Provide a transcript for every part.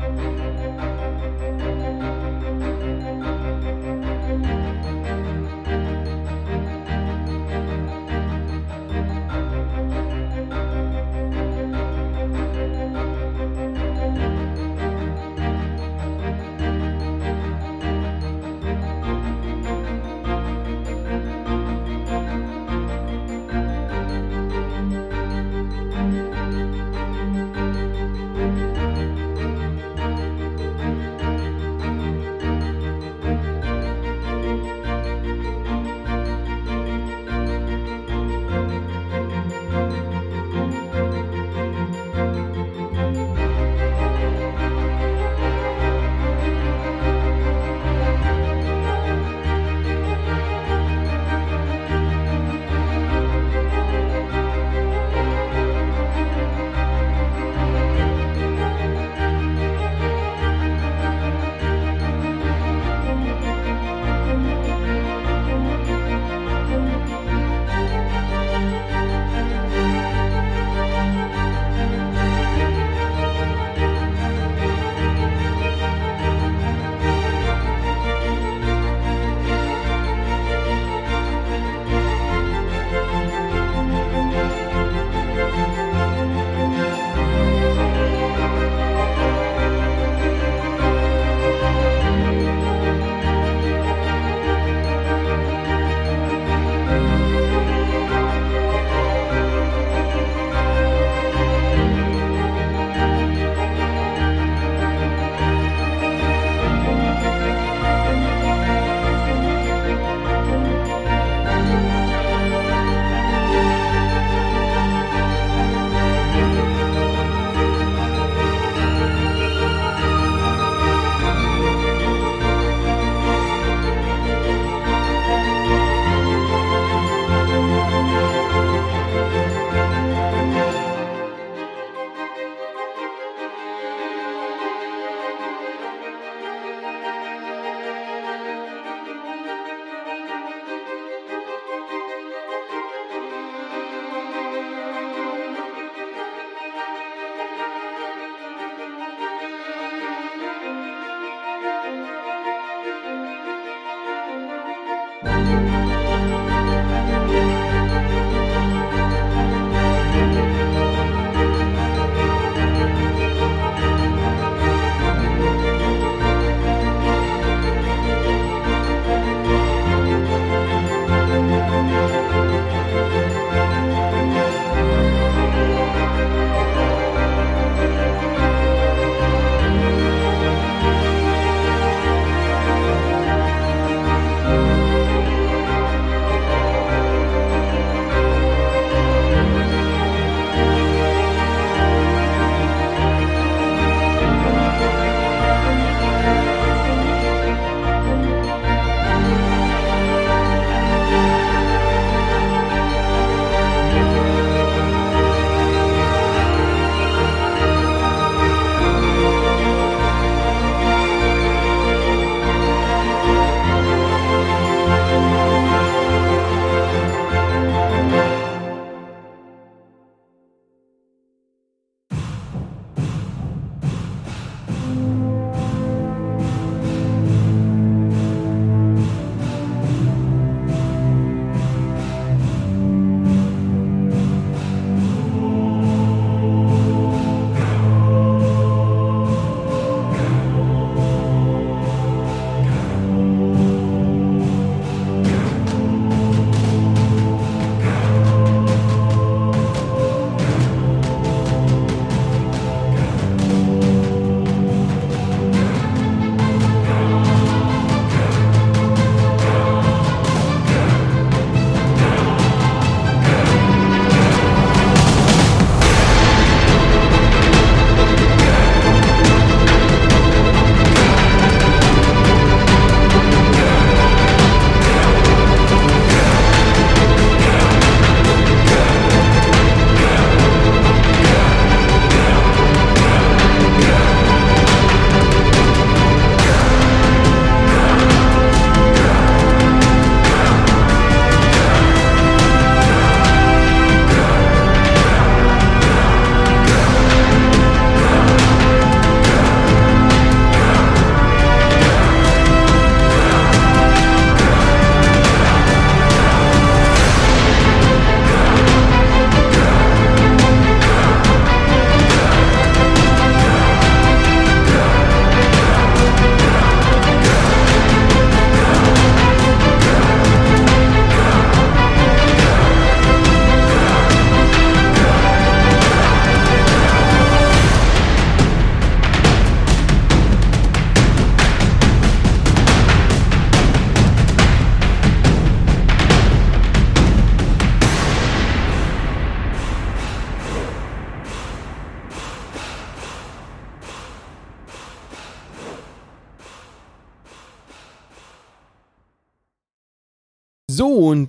Thank you.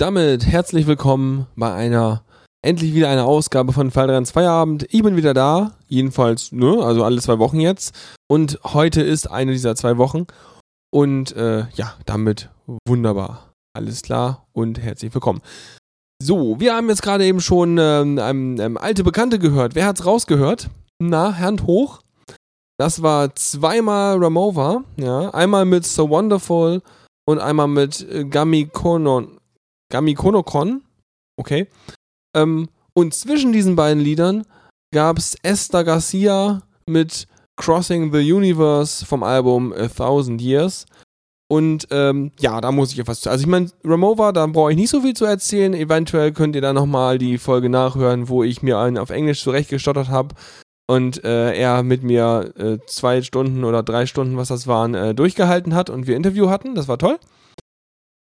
Damit herzlich willkommen bei einer, endlich wieder einer Ausgabe von Fall 3 Feierabend. Ich bin wieder da, jedenfalls, ne, also alle zwei Wochen jetzt. Und heute ist eine dieser zwei Wochen. Und äh, ja, damit wunderbar. Alles klar und herzlich willkommen. So, wir haben jetzt gerade eben schon ähm, ähm, ähm, alte Bekannte gehört. Wer hat's rausgehört? Na, Hand hoch. Das war zweimal Ramova, ja. Einmal mit So Wonderful und einmal mit äh, Gamikonon. Gamikonokon. Okay. Ähm, und zwischen diesen beiden Liedern gab es Esther Garcia mit Crossing the Universe vom Album A Thousand Years. Und ähm, ja, da muss ich etwas zu. Also ich meine, Ramova, da brauche ich nicht so viel zu erzählen. Eventuell könnt ihr da nochmal die Folge nachhören, wo ich mir einen auf Englisch zurechtgestottert habe und äh, er mit mir äh, zwei Stunden oder drei Stunden, was das waren, äh, durchgehalten hat und wir Interview hatten. Das war toll.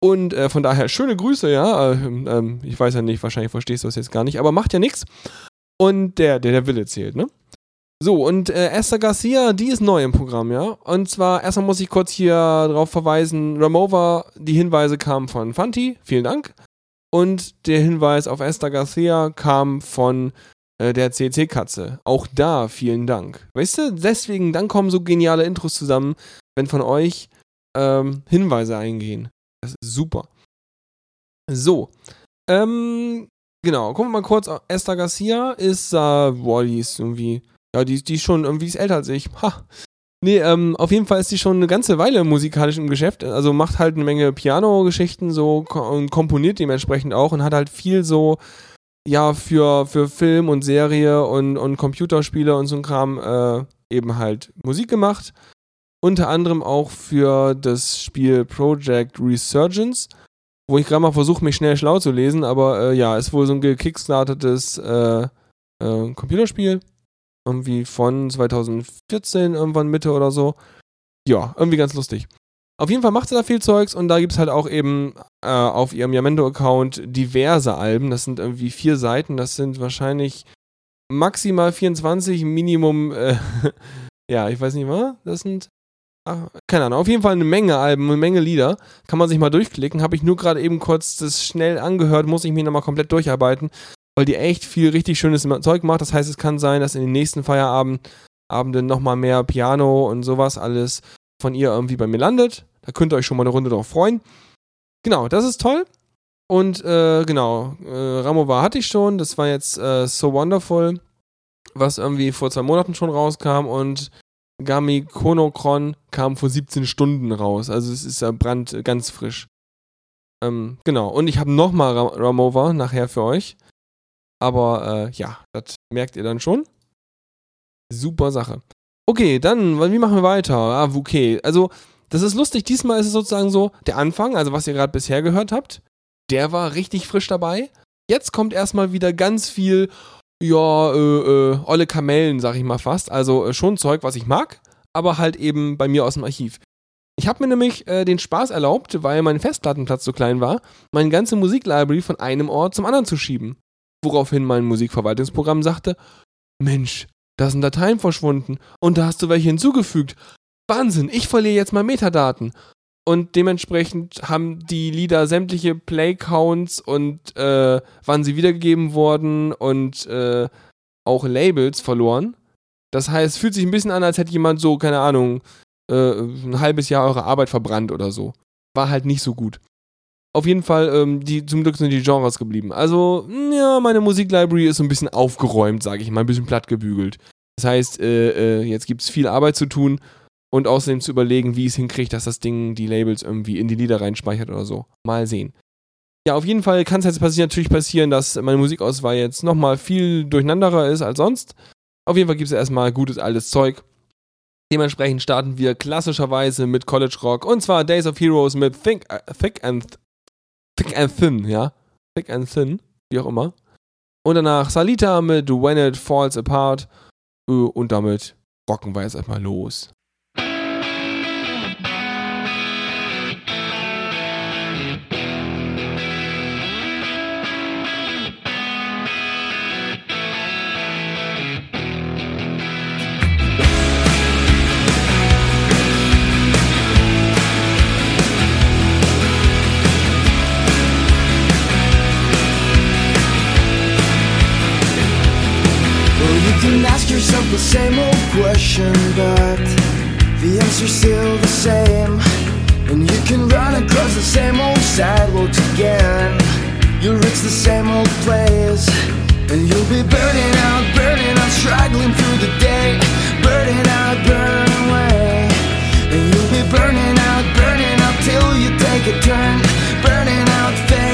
Und äh, von daher schöne Grüße, ja. Ähm, ähm, ich weiß ja nicht, wahrscheinlich verstehst du das jetzt gar nicht, aber macht ja nichts. Und der, der, der Wille zählt, ne? So, und äh, Esther Garcia, die ist neu im Programm, ja. Und zwar, erstmal muss ich kurz hier darauf verweisen, Ramova, die Hinweise kamen von Fanti, vielen Dank. Und der Hinweis auf Esther Garcia kam von äh, der CC-Katze. Auch da vielen Dank. Weißt du, deswegen, dann kommen so geniale Intros zusammen, wenn von euch ähm, Hinweise eingehen. Das ist super. So. Ähm, genau, gucken wir mal kurz. Esther Garcia ist, äh, boah, die ist irgendwie ja, die, die ist schon irgendwie ist älter als ich. Ha. Nee, ähm, auf jeden Fall ist die schon eine ganze Weile musikalisch im Geschäft. Also macht halt eine Menge Piano-Geschichten so und komponiert dementsprechend auch und hat halt viel so, ja, für, für Film und Serie und, und Computerspiele und so ein Kram äh, eben halt Musik gemacht. Unter anderem auch für das Spiel Project Resurgence, wo ich gerade mal versuche, mich schnell schlau zu lesen, aber äh, ja, ist wohl so ein gekickstartetes äh, äh Computerspiel irgendwie von 2014, irgendwann Mitte oder so. Ja, irgendwie ganz lustig. Auf jeden Fall macht sie da viel Zeugs und da gibt es halt auch eben äh, auf ihrem Yamendo-Account diverse Alben. Das sind irgendwie vier Seiten, das sind wahrscheinlich maximal 24, Minimum, äh, ja, ich weiß nicht was, das sind, keine Ahnung, auf jeden Fall eine Menge Alben, eine Menge Lieder. Kann man sich mal durchklicken. Habe ich nur gerade eben kurz das schnell angehört, muss ich mich nochmal komplett durcharbeiten weil die echt viel richtig schönes Zeug macht. Das heißt, es kann sein, dass in den nächsten Feierabenden nochmal mehr Piano und sowas alles von ihr irgendwie bei mir landet. Da könnt ihr euch schon mal eine Runde drauf freuen. Genau, das ist toll. Und äh, genau, äh, Ramova hatte ich schon. Das war jetzt äh, So Wonderful, was irgendwie vor zwei Monaten schon rauskam. Und Gami Konokron kam vor 17 Stunden raus. Also es ist ja brand ganz frisch. Ähm, genau. Und ich habe nochmal Ramova nachher für euch. Aber äh, ja, das merkt ihr dann schon. Super Sache. Okay, dann, wie machen wir weiter? Ah, okay. Also, das ist lustig. Diesmal ist es sozusagen so, der Anfang, also was ihr gerade bisher gehört habt, der war richtig frisch dabei. Jetzt kommt erstmal wieder ganz viel, ja, äh, äh, olle Kamellen, sag ich mal fast. Also äh, schon Zeug, was ich mag, aber halt eben bei mir aus dem Archiv. Ich habe mir nämlich äh, den Spaß erlaubt, weil mein Festplattenplatz so klein war, meine ganze Musiklibrary von einem Ort zum anderen zu schieben woraufhin mein Musikverwaltungsprogramm sagte, Mensch, da sind Dateien verschwunden und da hast du welche hinzugefügt. Wahnsinn, ich verliere jetzt mal Metadaten. Und dementsprechend haben die Lieder sämtliche Playcounts und äh, wann sie wiedergegeben wurden und äh, auch Labels verloren. Das heißt, fühlt sich ein bisschen an, als hätte jemand so, keine Ahnung, äh, ein halbes Jahr eure Arbeit verbrannt oder so. War halt nicht so gut. Auf jeden Fall, ähm, die, zum Glück sind die Genres geblieben. Also, ja, meine Musiklibrary ist so ein bisschen aufgeräumt, sage ich mal, ein bisschen platt gebügelt. Das heißt, äh, äh, jetzt gibt es viel Arbeit zu tun und außerdem zu überlegen, wie es hinkriegt, dass das Ding die Labels irgendwie in die Lieder reinspeichert oder so. Mal sehen. Ja, auf jeden Fall kann es jetzt passieren, natürlich passieren, dass meine Musikauswahl jetzt nochmal viel durcheinanderer ist als sonst. Auf jeden Fall gibt es erstmal gutes altes Zeug. Dementsprechend starten wir klassischerweise mit College Rock und zwar Days of Heroes mit Think, uh, Thick and Thick and Thin, ja. Thick and Thin, wie auch immer. Und danach Salita mit When It Falls Apart. Äh, und damit rocken wir jetzt erstmal los. answers the same old question, but the answer's still the same. And you can run across the same old sidewalks again. You'll reach the same old place, and you'll be burning out, burning out, struggling through the day, burning out, burn away. And you'll be burning out, burning out till you take a turn, burning out. Fast.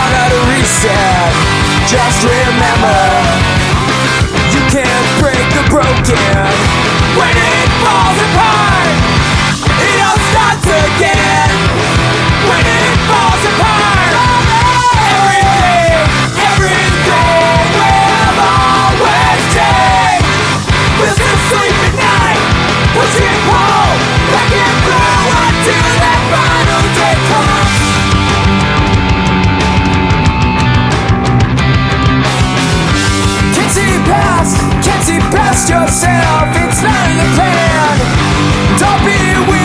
time now to reset. Just remember, you can't break the broken when it falls apart. It all starts again when it falls apart. Everything, everything will always change. We'll still sleep at night, pushing home, back and blue until that final day comes. trust yourself, it's not your plan. Don't be weak.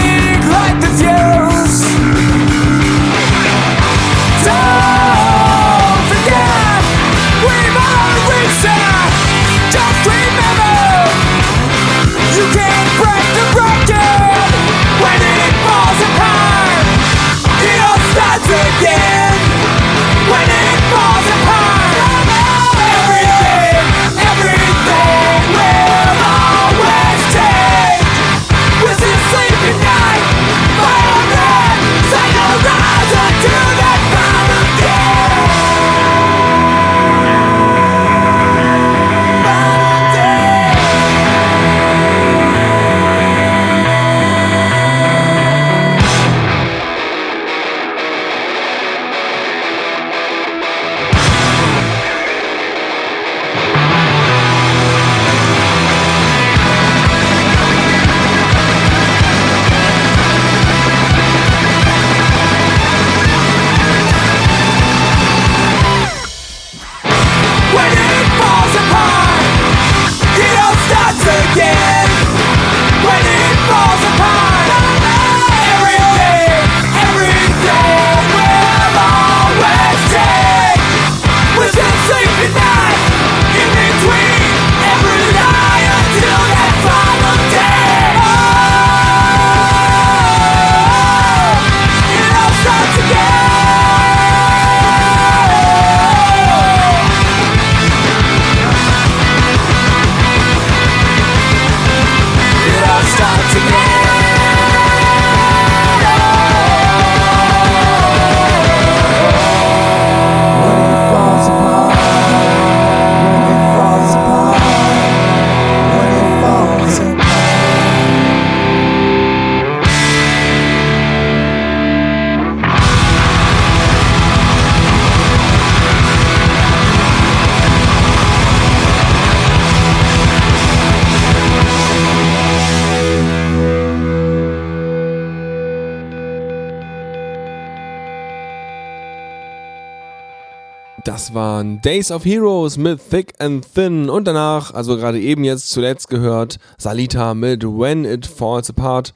Days of Heroes mit Thick and Thin und danach, also gerade eben jetzt zuletzt gehört, Salita mit When It Falls Apart.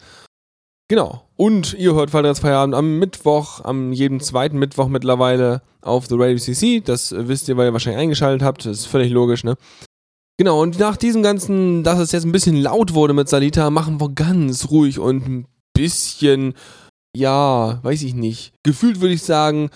Genau. Und ihr hört Falldrechts Feierabend am Mittwoch, am jedem zweiten Mittwoch mittlerweile auf The Radio CC. Das wisst ihr, weil ihr wahrscheinlich eingeschaltet habt. Das ist völlig logisch, ne? Genau, und nach diesem ganzen, dass es jetzt ein bisschen laut wurde mit Salita, machen wir ganz ruhig und ein bisschen, ja, weiß ich nicht. Gefühlt würde ich sagen,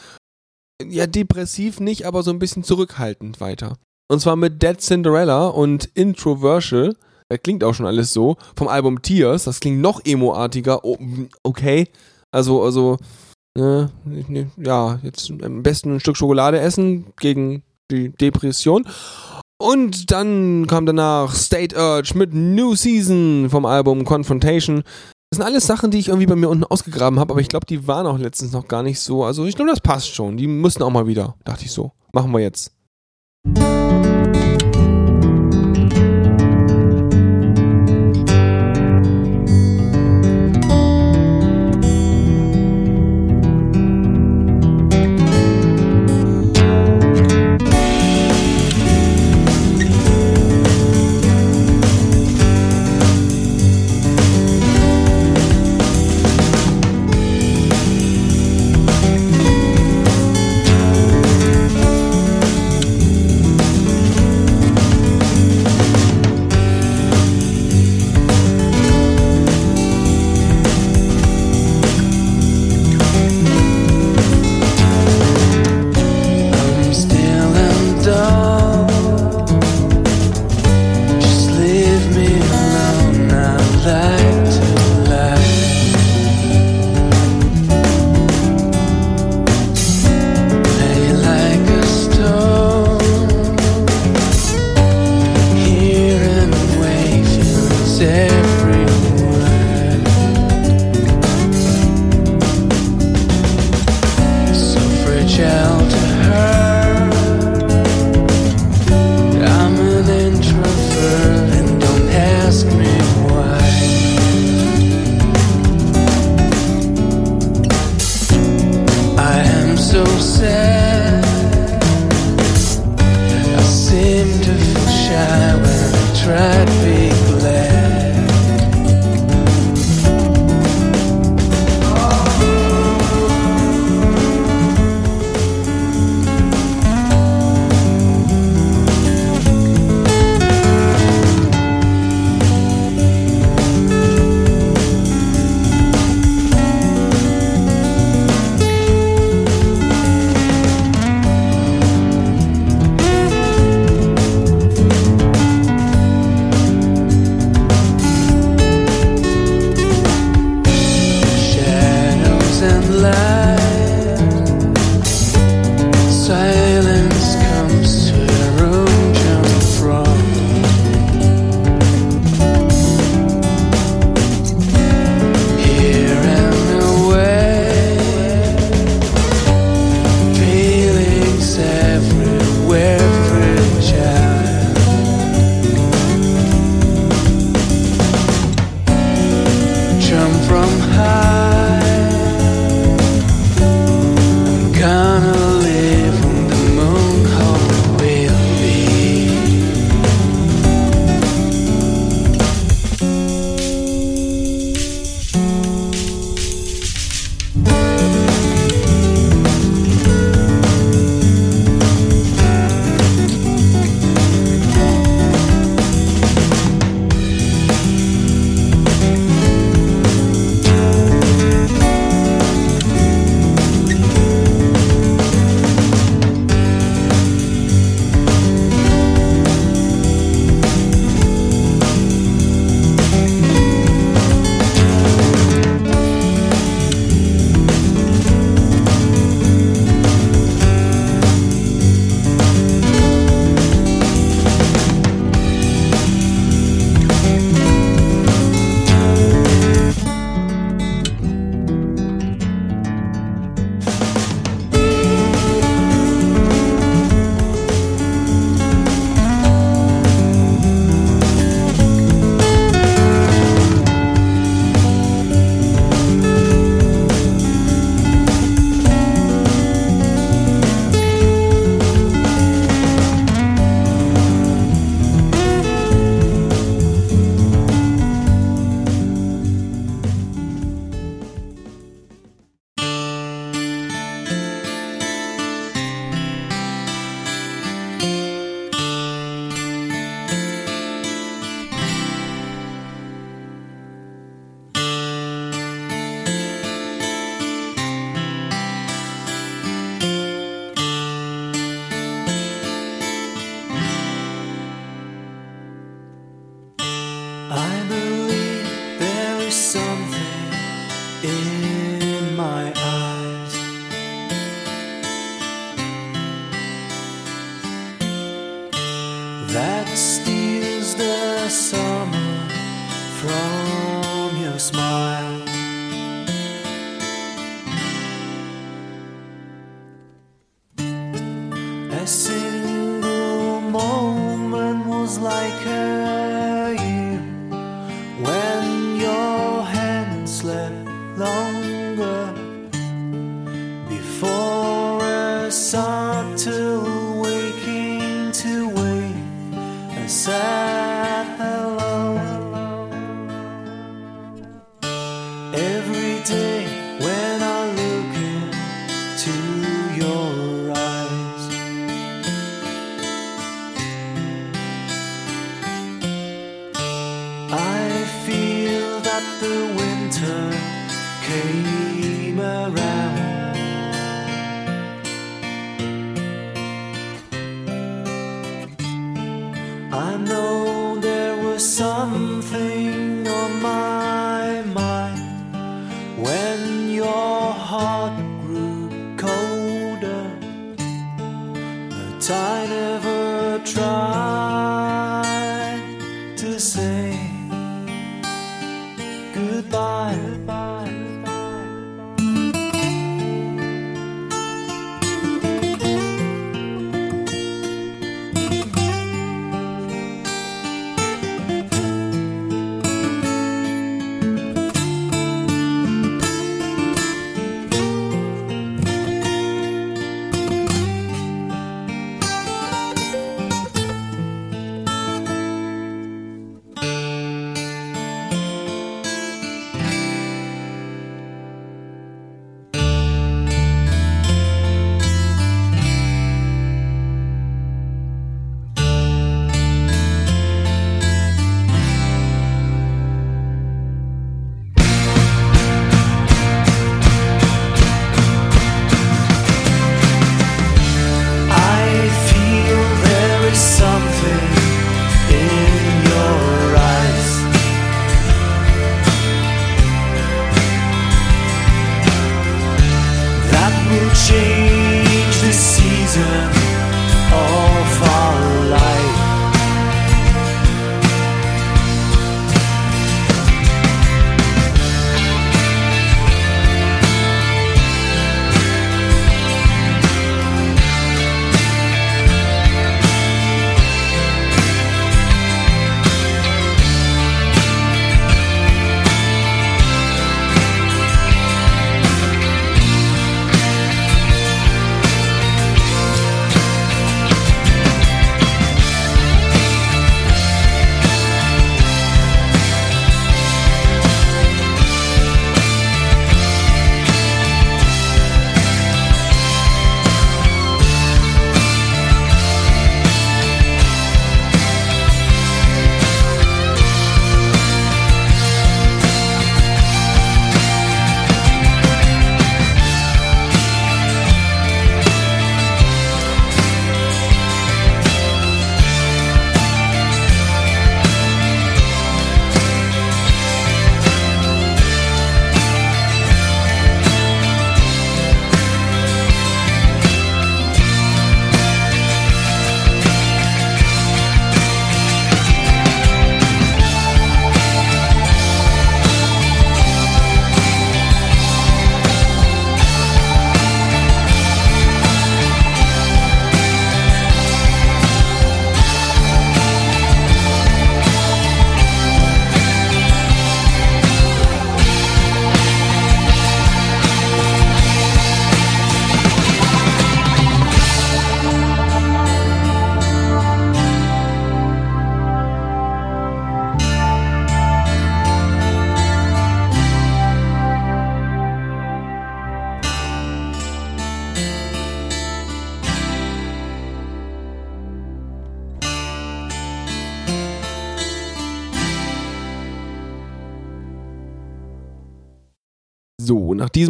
ja, depressiv nicht, aber so ein bisschen zurückhaltend weiter. Und zwar mit Dead Cinderella und Introversial. Das klingt auch schon alles so. Vom Album Tears. Das klingt noch emo-artiger. Oh, okay. Also, also, äh, ja, jetzt am besten ein Stück Schokolade essen gegen die Depression. Und dann kam danach State Urge mit New Season vom Album Confrontation. Das sind alles Sachen, die ich irgendwie bei mir unten ausgegraben habe, aber ich glaube, die waren auch letztens noch gar nicht so. Also ich glaube, das passt schon. Die müssen auch mal wieder, dachte ich so. Machen wir jetzt.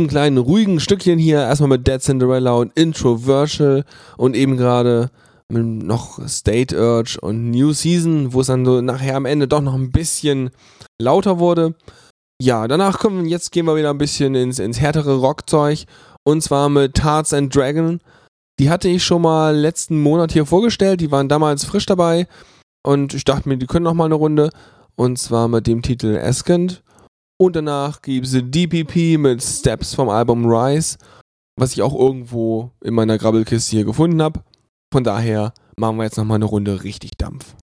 Diesem kleinen ruhigen Stückchen hier erstmal mit Dead Cinderella und Introversial und eben gerade mit noch State Urge und New Season, wo es dann so nachher am Ende doch noch ein bisschen lauter wurde. Ja, danach kommen, jetzt gehen wir wieder ein bisschen ins, ins härtere Rockzeug und zwar mit Tarts and Dragon. Die hatte ich schon mal letzten Monat hier vorgestellt, die waren damals frisch dabei und ich dachte mir, die können noch mal eine Runde und zwar mit dem Titel Askant. Und danach gibt es DPP mit Steps vom Album Rise, was ich auch irgendwo in meiner Grabbelkiste hier gefunden habe. Von daher machen wir jetzt nochmal eine Runde richtig Dampf.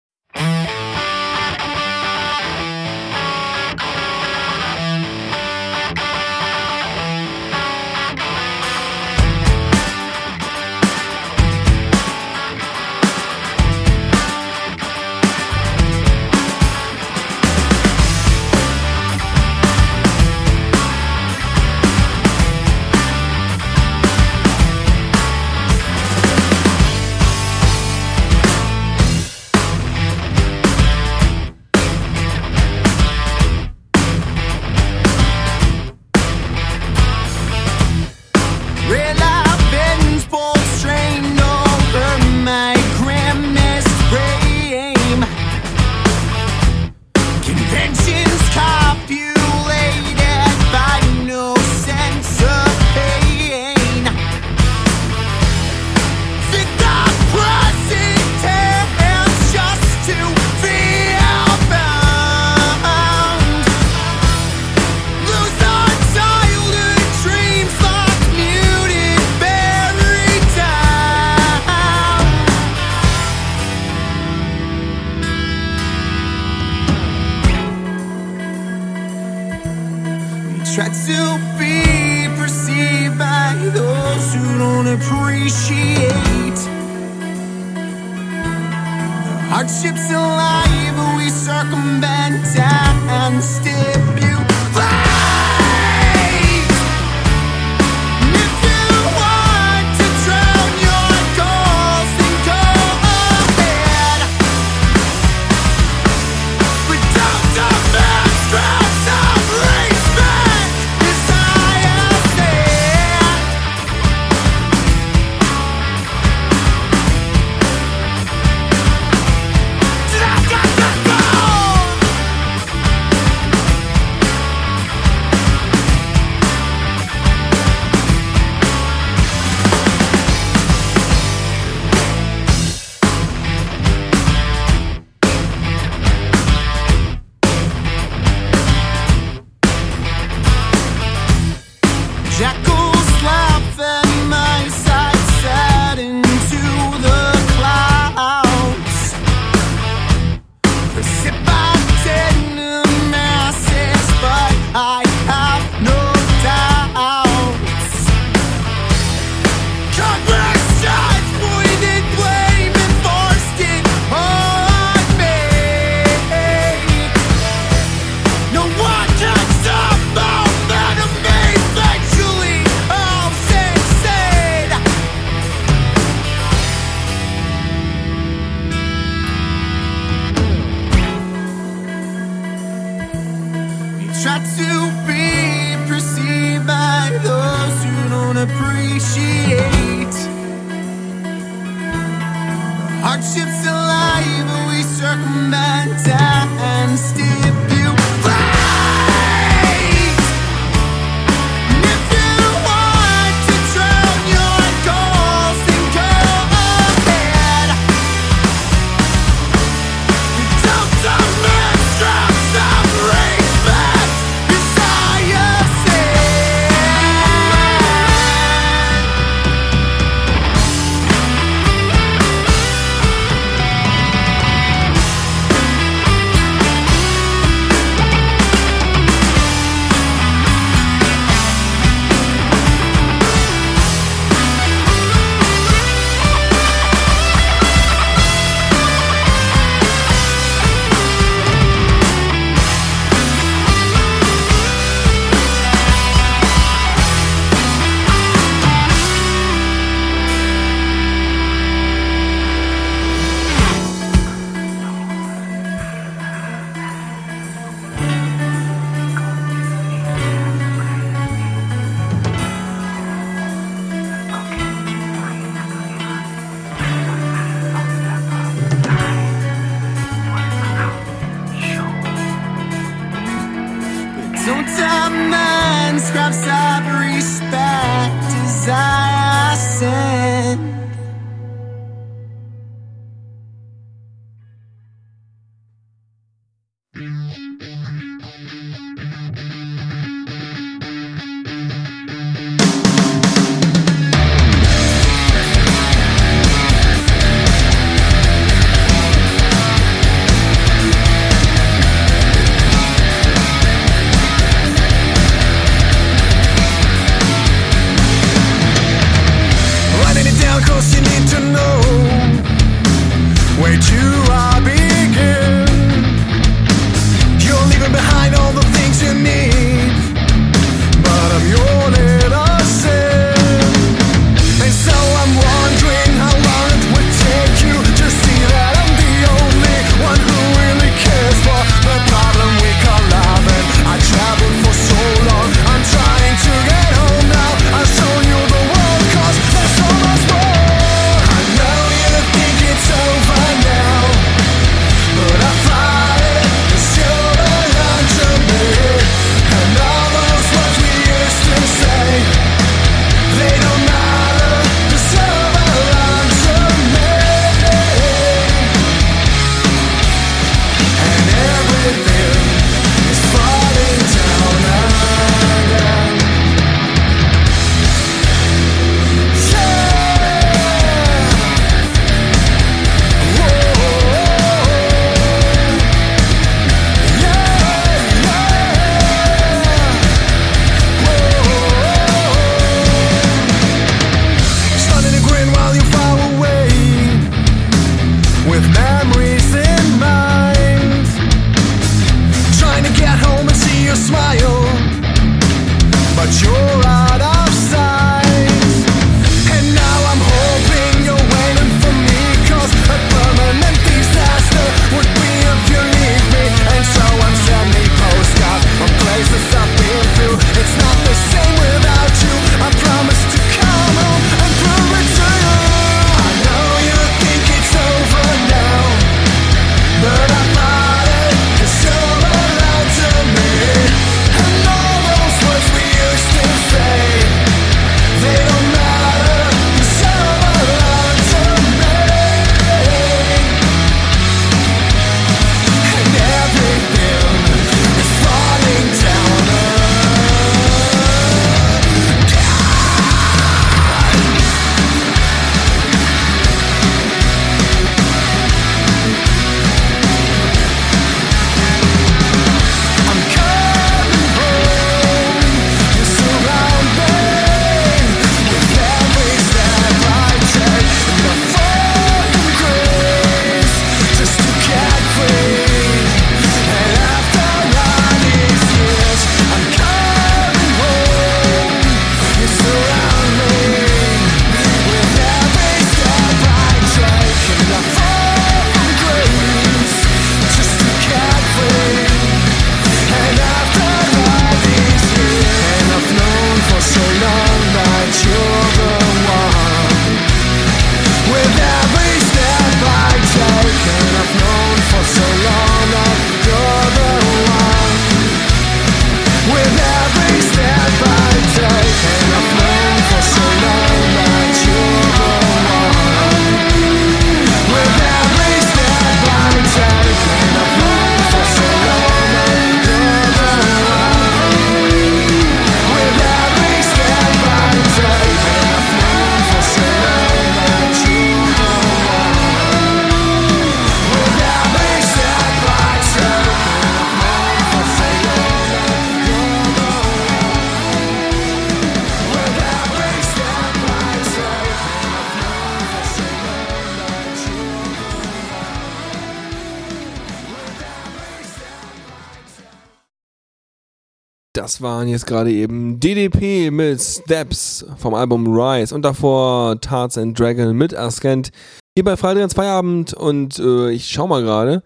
Das waren jetzt gerade eben DDP mit Steps vom Album Rise und davor Tarts and Dragon mit Askent. Hier bei Freitag Feierabend und äh, ich schau mal gerade,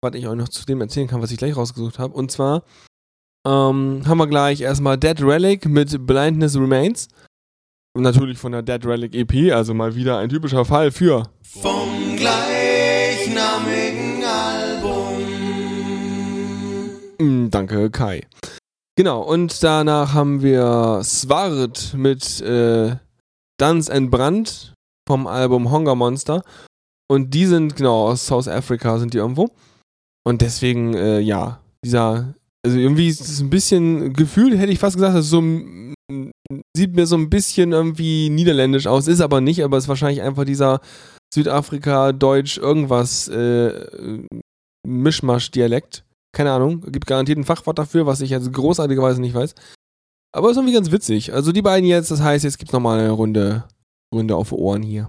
was ich euch noch zu dem erzählen kann, was ich gleich rausgesucht habe. Und zwar ähm, haben wir gleich erstmal Dead Relic mit Blindness Remains. Und natürlich von der Dead Relic EP, also mal wieder ein typischer Fall für vom gleichnamigen Album. Mm, danke, Kai. Genau, und danach haben wir Swart mit äh, Dance and Brand vom Album Hunger Monster. Und die sind, genau, aus South Africa sind die irgendwo. Und deswegen, äh, ja, dieser, also irgendwie ist es ein bisschen gefühlt, hätte ich fast gesagt, das so, sieht mir so ein bisschen irgendwie niederländisch aus, ist aber nicht, aber es ist wahrscheinlich einfach dieser Südafrika, Deutsch, irgendwas, äh, Mischmasch-Dialekt. Keine Ahnung, gibt garantiert ein Fachwort dafür, was ich jetzt großartigerweise nicht weiß. Aber ist irgendwie ganz witzig. Also die beiden jetzt, das heißt, jetzt gibt es nochmal eine Runde, Runde auf Ohren hier.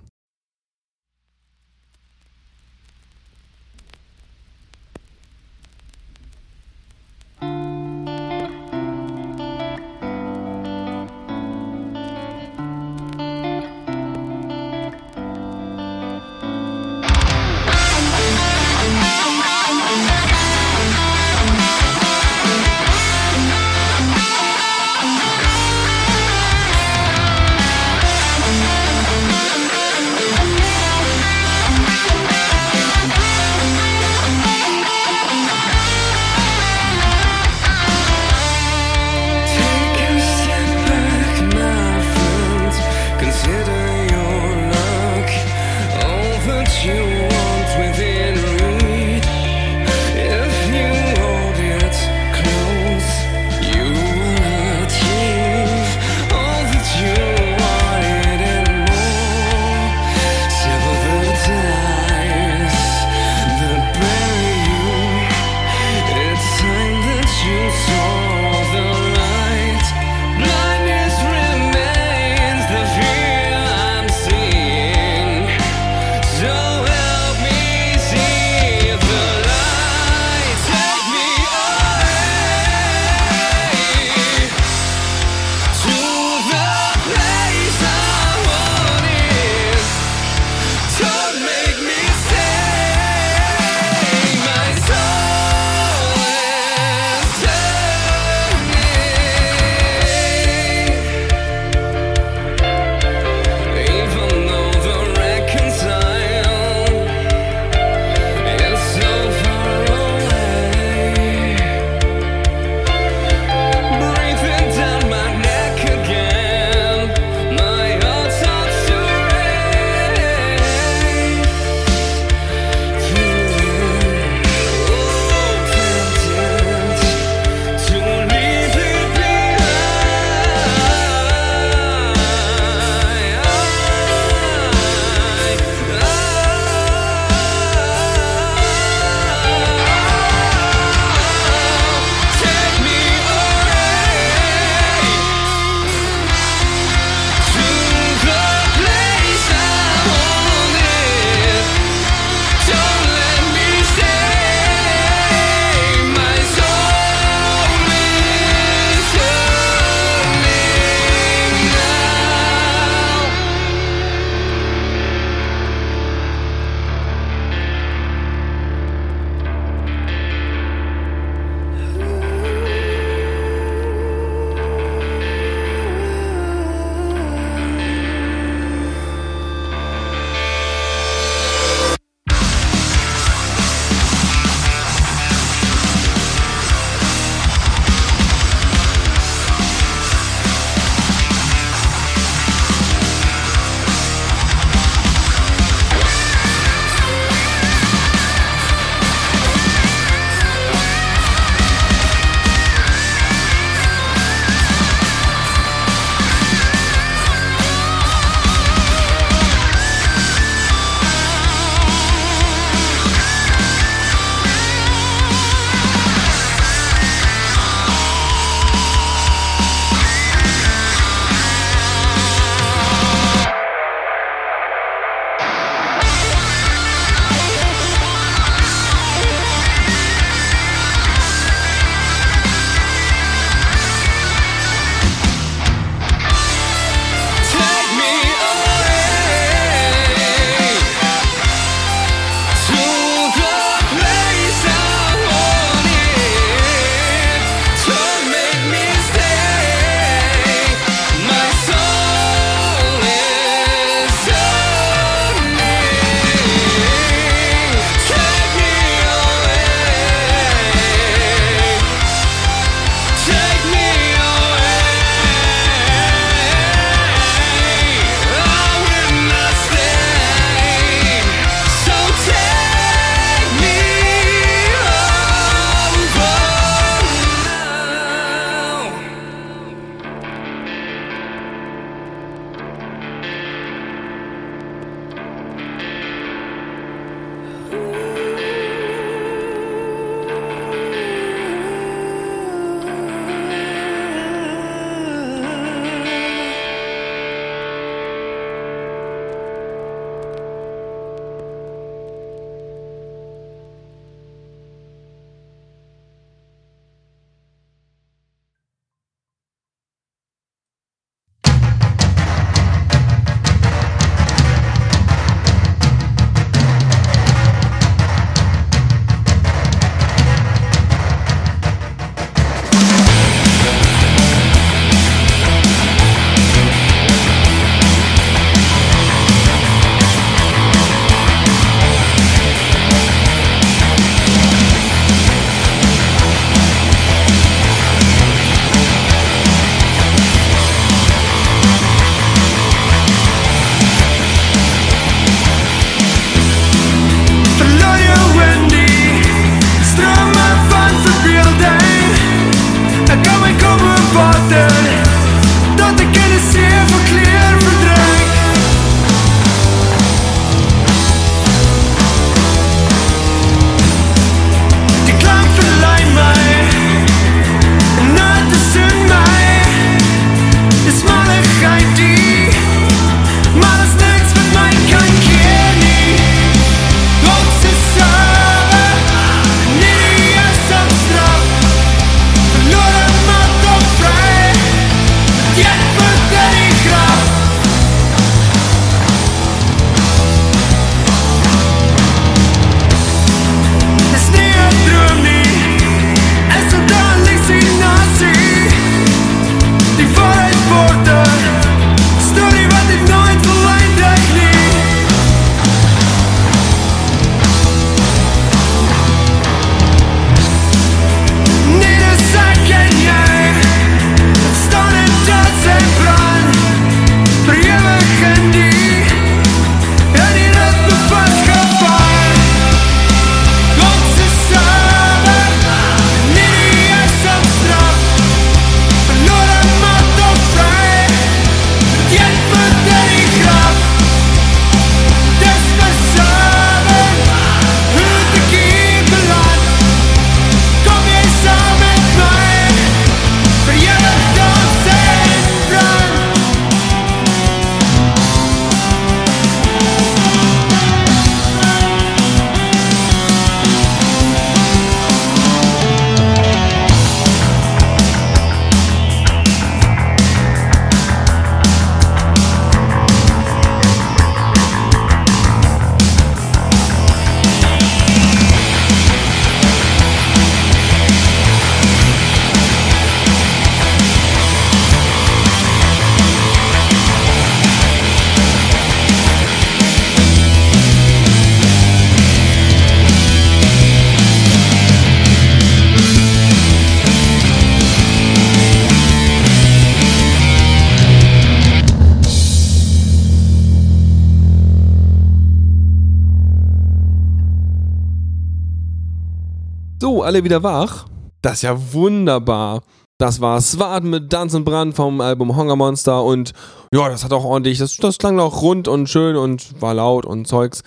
Alle wieder wach? Das ist ja wunderbar. Das war Swart mit Dance und Brand vom Album Hunger Monster und ja, das hat auch ordentlich, das, das klang auch rund und schön und war laut und Zeugs.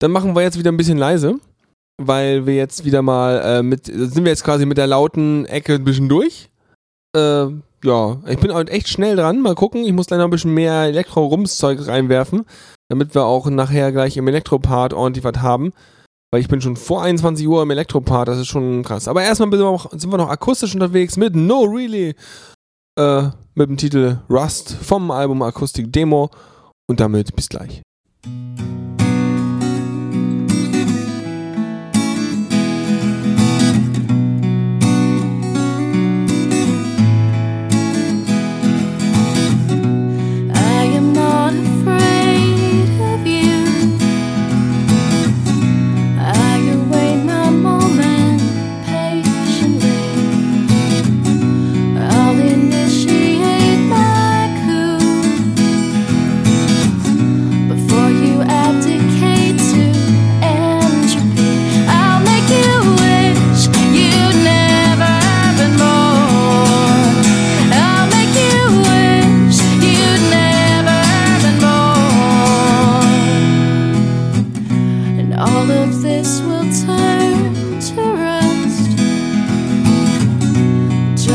Dann machen wir jetzt wieder ein bisschen leise, weil wir jetzt wieder mal äh, mit, sind wir jetzt quasi mit der lauten Ecke ein bisschen durch. Äh, ja, ich bin heute echt schnell dran. Mal gucken, ich muss gleich noch ein bisschen mehr Elektro-Rums-Zeug reinwerfen, damit wir auch nachher gleich im Elektropart ordentlich was haben. Weil ich bin schon vor 21 Uhr im Elektropart, das ist schon krass. Aber erstmal sind wir noch, akustisch unterwegs mit No Really, äh, mit dem Titel Rust vom Album Akustik Demo. Und damit bis gleich.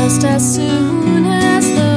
Just as soon as the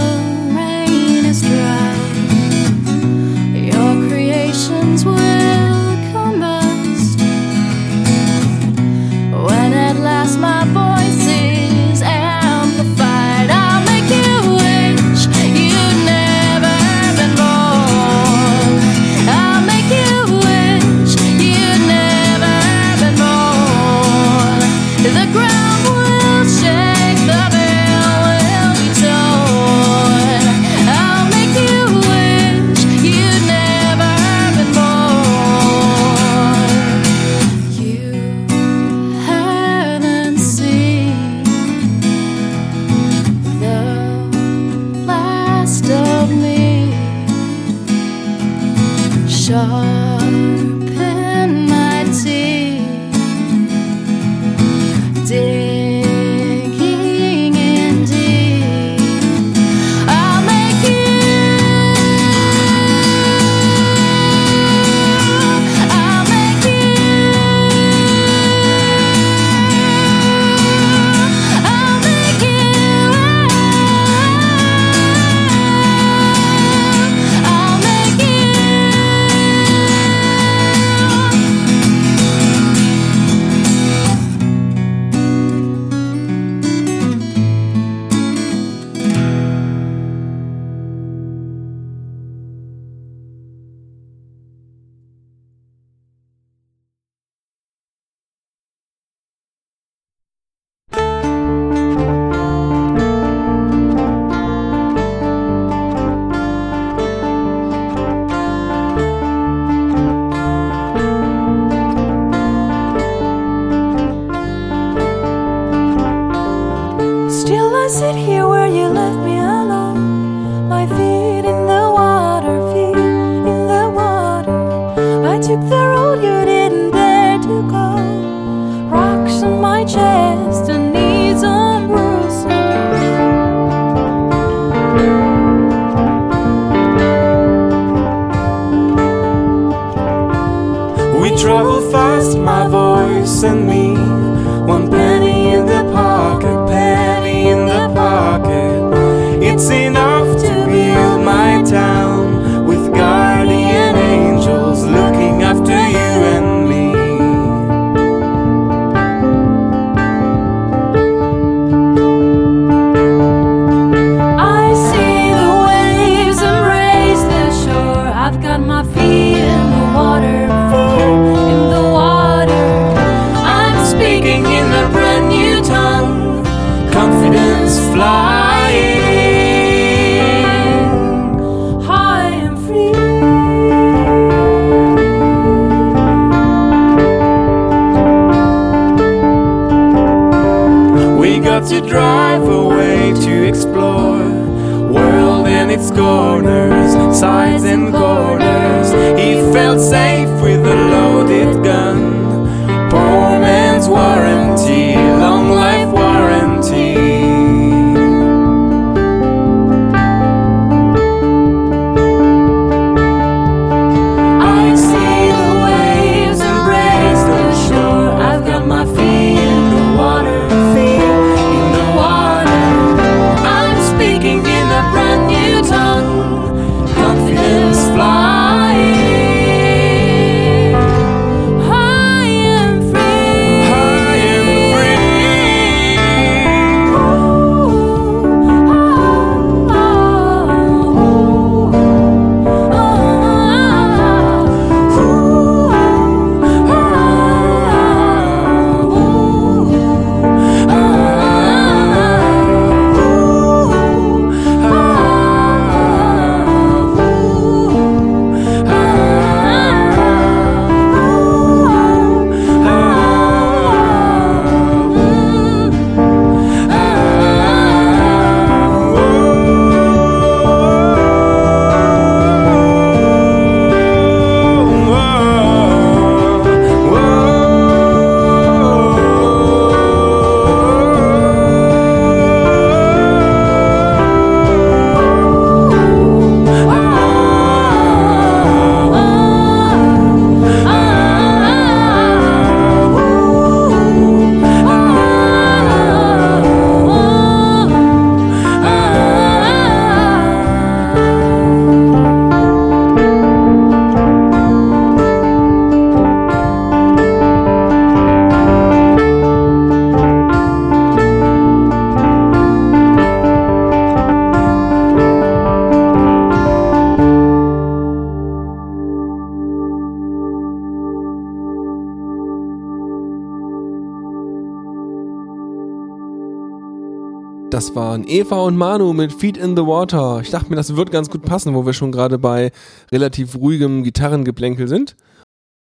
Eva und Manu mit Feet in the Water. Ich dachte mir, das wird ganz gut passen, wo wir schon gerade bei relativ ruhigem Gitarrengeplänkel sind.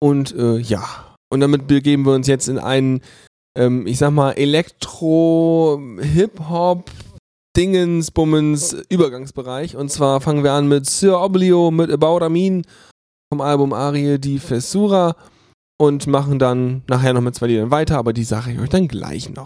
Und äh, ja, und damit begeben wir uns jetzt in einen, ähm, ich sag mal, Elektro, Hip-Hop, Dingens, Bummens, Übergangsbereich. Und zwar fangen wir an mit Sir Oblio mit About Amin vom Album Arie di Fessura und machen dann nachher noch mit zwei Liedern weiter, aber die sage ich euch dann gleich noch.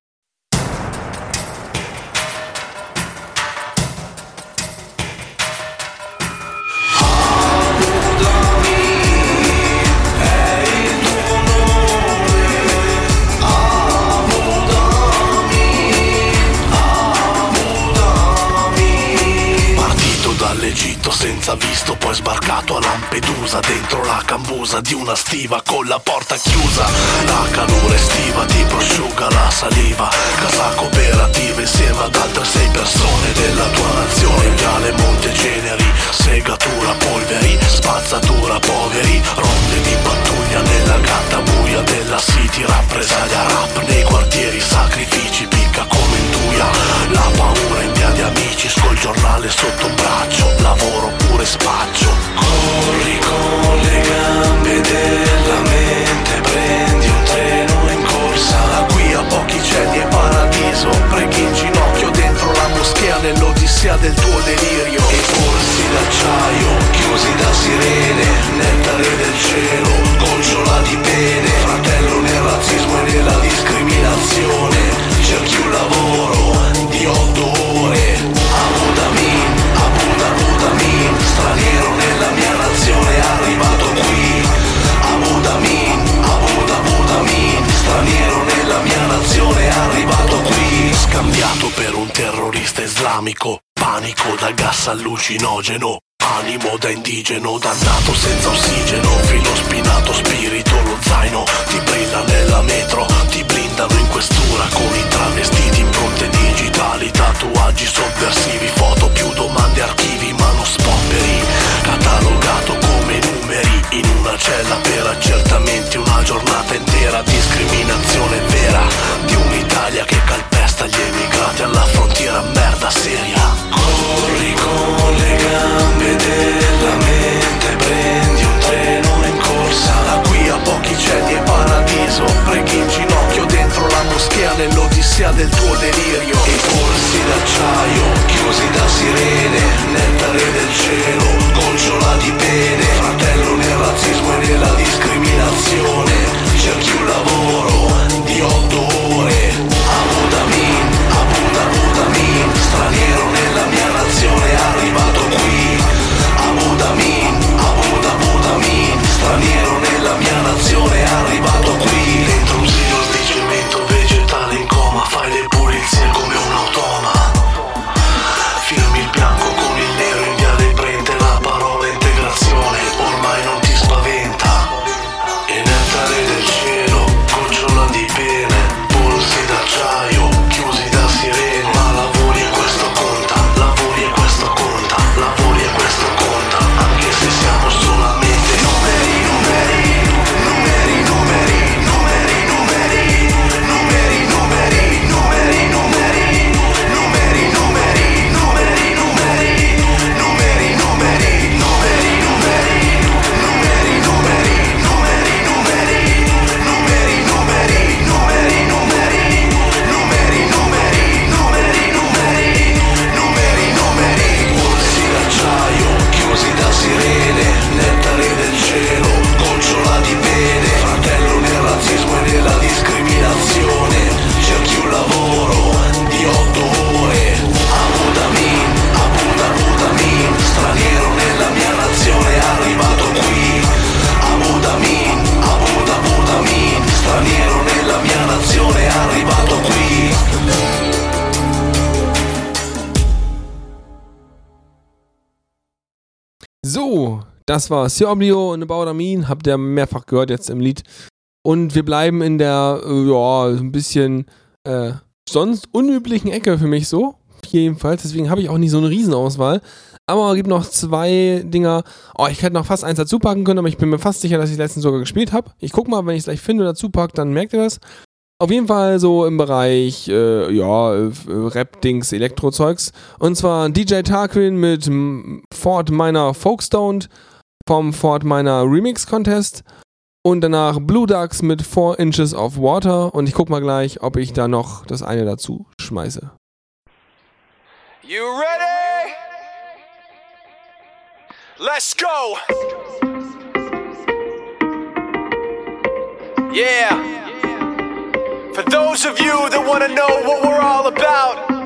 Poi sbarcato a Lampedusa Dentro la cambusa di una stiva con la porta chiusa. La calura estiva ti prosciuga la saliva. Casa cooperativa insieme ad altre sei persone della tua nazione. Viale Monte Generi, segatura polveri Spazzatura poveri, ronde di pattuglia Nella gatta buia della city Rappresaglia rap nei quartieri. Sacrifici picca come in tuia. La paura in via di amici Col giornale sotto un braccio. Lavoro pure spaccio coraggio. Corri con le gambe della mente, prendi un treno in corsa. Qui a pochi cieli è paradiso, preghi in ginocchio dentro la moschea nell'odissea del tuo delirio E corsi d'acciaio, chiusi da sirene nel tale del cielo, gocciola di pene Fratello nel razzismo e nella discriminazione Cerchi un lavoro di otto qui Scambiato per un terrorista islamico. Panico da gas allucinogeno. Animo da indigeno, dannato senza ossigeno. Filo spinato, spirito, lo zaino. Ti brilla nella metro, ti blindano in questura. Con i travestiti, impronte digitali Tatuaggi sovversivi, foto più domande, archivi Ma non spopperi, catalogato come numeri In una cella per accertamenti Una giornata intera, discriminazione vera. Di un'Italia che calpesta emigrati Alla frontiera, merda seria. Corri con le gambe della mente Prendi un treno in corsa. Da qui a pochi cieli e paradiso Preghi in ginocchio dentro la moschea Nell'odissea del tuo delirio. E corsi d'acciaio Chiusi da sirene Nettare del cielo Gocciola di pene. Fratello nel razzismo e nella discriminazione Cerchi un lavoro di otto das war Sir Oblio und About Amin. Habt ihr mehrfach gehört jetzt im Lied. Und wir bleiben in der, äh, ja, ein bisschen äh, sonst unüblichen Ecke für mich so. Jedenfalls. Deswegen habe ich auch nicht so eine Riesenauswahl. Aber es gibt noch zwei Dinger. Oh, ich hätte noch fast eins dazu packen können, aber ich bin mir fast sicher, dass ich letztens sogar gespielt habe. Ich gucke mal, wenn ich es gleich finde und dazu packe, dann merkt ihr das. Auf jeden Fall so im Bereich, äh, ja, äh, Rap-Dings, Elektro-Zeugs. Und zwar DJ Tarquin mit Fort Minor Folkstoned vom Fort Minor Remix Contest. Und danach Blue Ducks mit 4 Inches of Water. Und ich guck mal gleich, ob ich da noch das eine dazu schmeiße. You ready? Let's go. Yeah. For those of you that want to know what we're all about,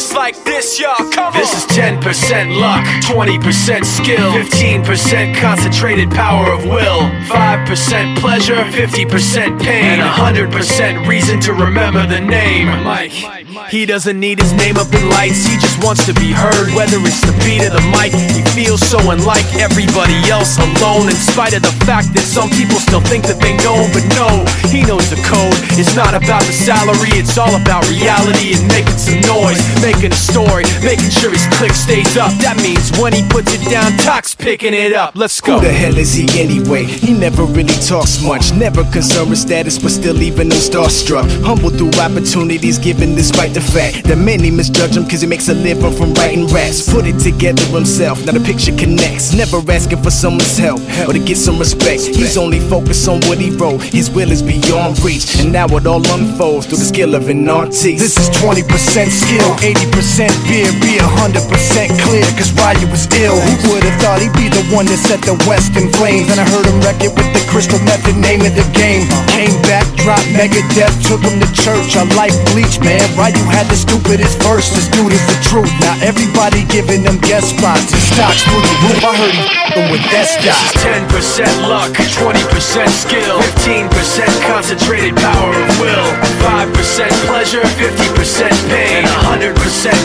it's like this, y'all. Come This on. is 10% luck, 20% skill, 15% concentrated power of will, 5% pleasure, 50% pain, and 100% reason to remember the name. Mike. He doesn't need his name up in lights, he just wants to be heard. Whether it's the beat of the mic, he feels so unlike everybody else alone. In spite of the fact that some people still think that they know, but no, he knows the code. It's not about the salary, it's all about reality and making some noise, making a story, making sure his click stays up. That means when he puts it down, Talk's picking it up. Let's go. Who the hell is he anyway? He never really talks much, never concerned with status, but still even him starstruck. Humble through opportunities given despite the fact that many misjudge him cause he makes a living from writing raps. Put it together himself, now the picture connects. Never asking for someone's help or to get some respect. He's only focused on what he wrote, his will is beyond reach. And now it all unfolds through the skill of an artist. This is 20% skill, 80% beer, be 100% clear, cause Ryu was ill. Who would've thought he'd be the one that set the West in flames? And I heard him wreck it with the crystal method, name of the game. Came back, dropped Megadeth, took him to church. I like bleach, man. Ryu had the stupidest verse, this dude is the truth. Now everybody giving them guest spots, his stocks through the roof. I heard he f***ing with that This stock. is 10% luck, 20% skill, 15% concentrated power of will, 5% pleasure, 50% pain, and 100%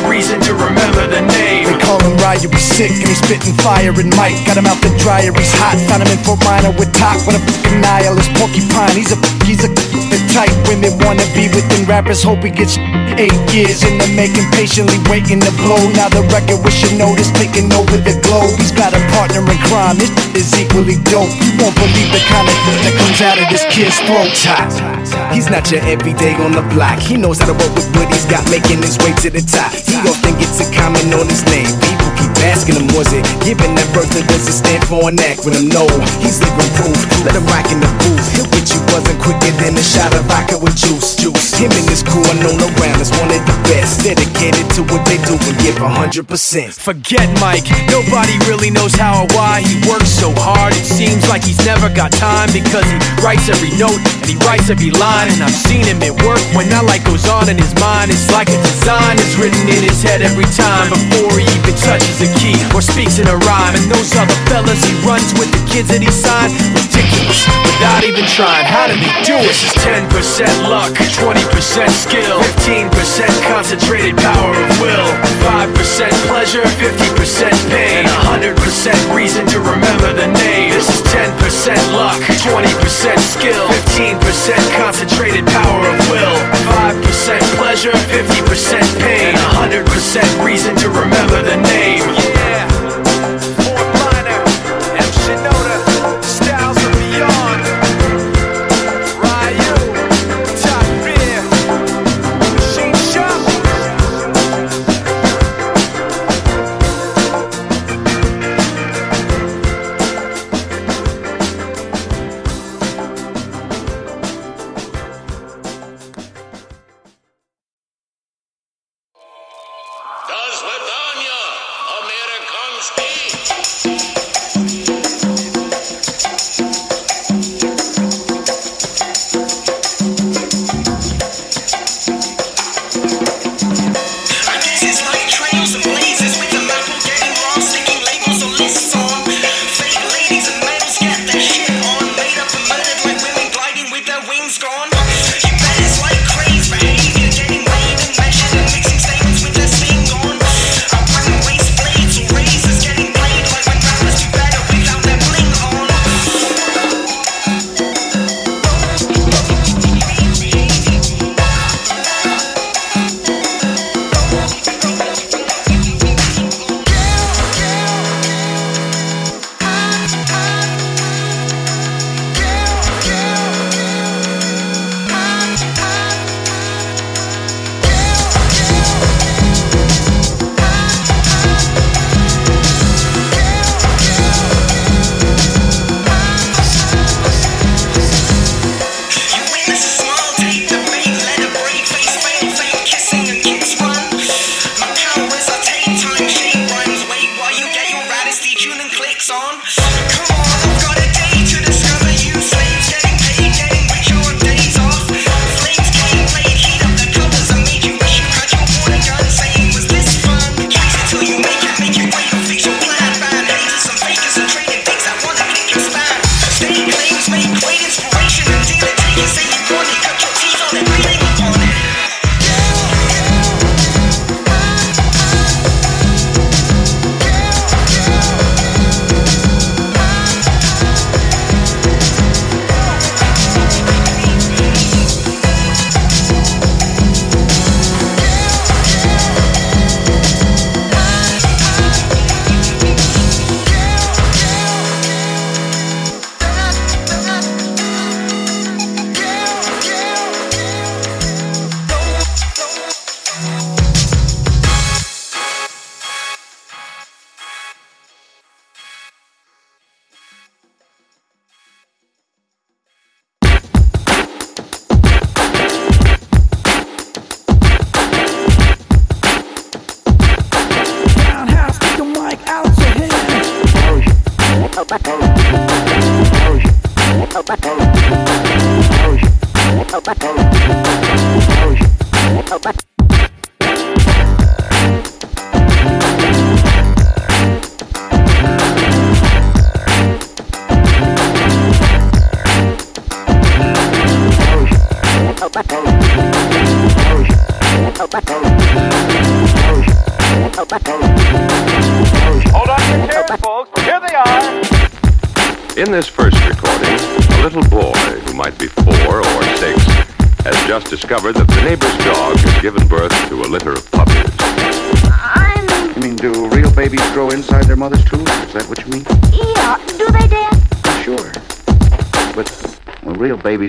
reason to remember the name. They call him Ryu, he's sick and he's spitting fire and Mike got him out the dryer, he's hot. Found him in Fort Minor with talk with a fucking nihilist porcupine. He's a he's a the type women wanna be within rappers. Hope he gets eight years in the making, patiently waiting to blow. Now the record with notice taking over the globe. He's got a partner in crime. This is equally dope. You won't believe the kind of that comes out of this kid's throat. He's not your everyday on the block. He knows how to work with what he's got, making his way to the top. He often gets a comment on his name. People keep asking him, was it given that birth or does it stand for an acronym? No, he's living proof. Let him rock in the booth. He'll get you buzzing quicker than a shot of vodka with juice. Juice. Him and his crew are known around as one of the best. Dedicated to what they do and give 100%. Forget Mike, nobody really knows how or why he works so hard. It seems like he's never got time because he writes every note and he writes every line. And I've seen him at work when that light goes on in his mind. It's like a design is written in his head every time before he even touches a key or speaks in a rhyme. And those other fellas he runs with, the kids that he signed, ridiculous without even trying. How did he do it? This is 10% luck, 20% skill, 15% concentrated power of will, 5% pleasure, 50% pain, and 100% reason to remember the name. This is 10% luck, 20% skill, 15% concentrated power of will, 5% pleasure, 50% pain, and 100% reason to remember the name.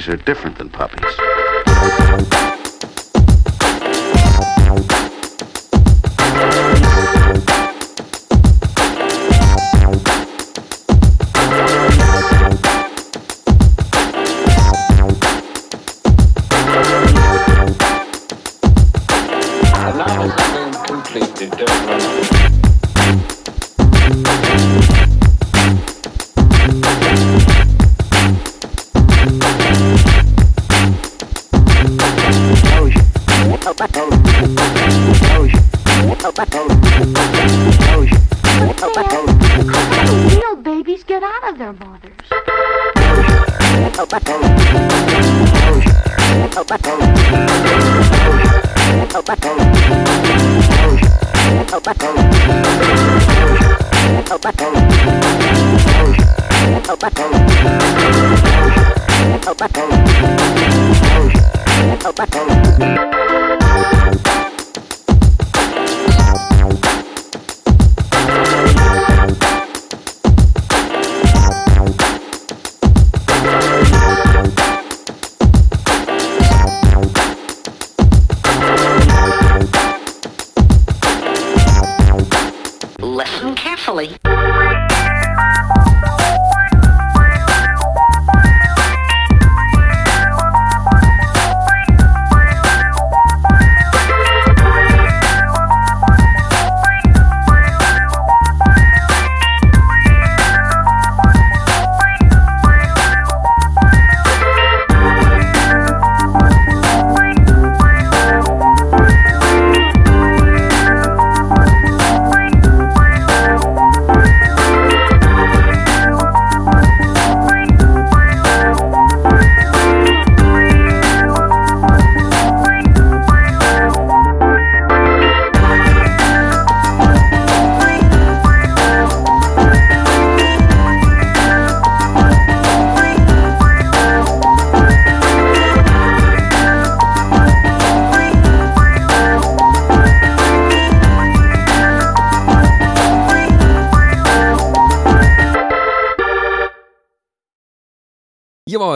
Are different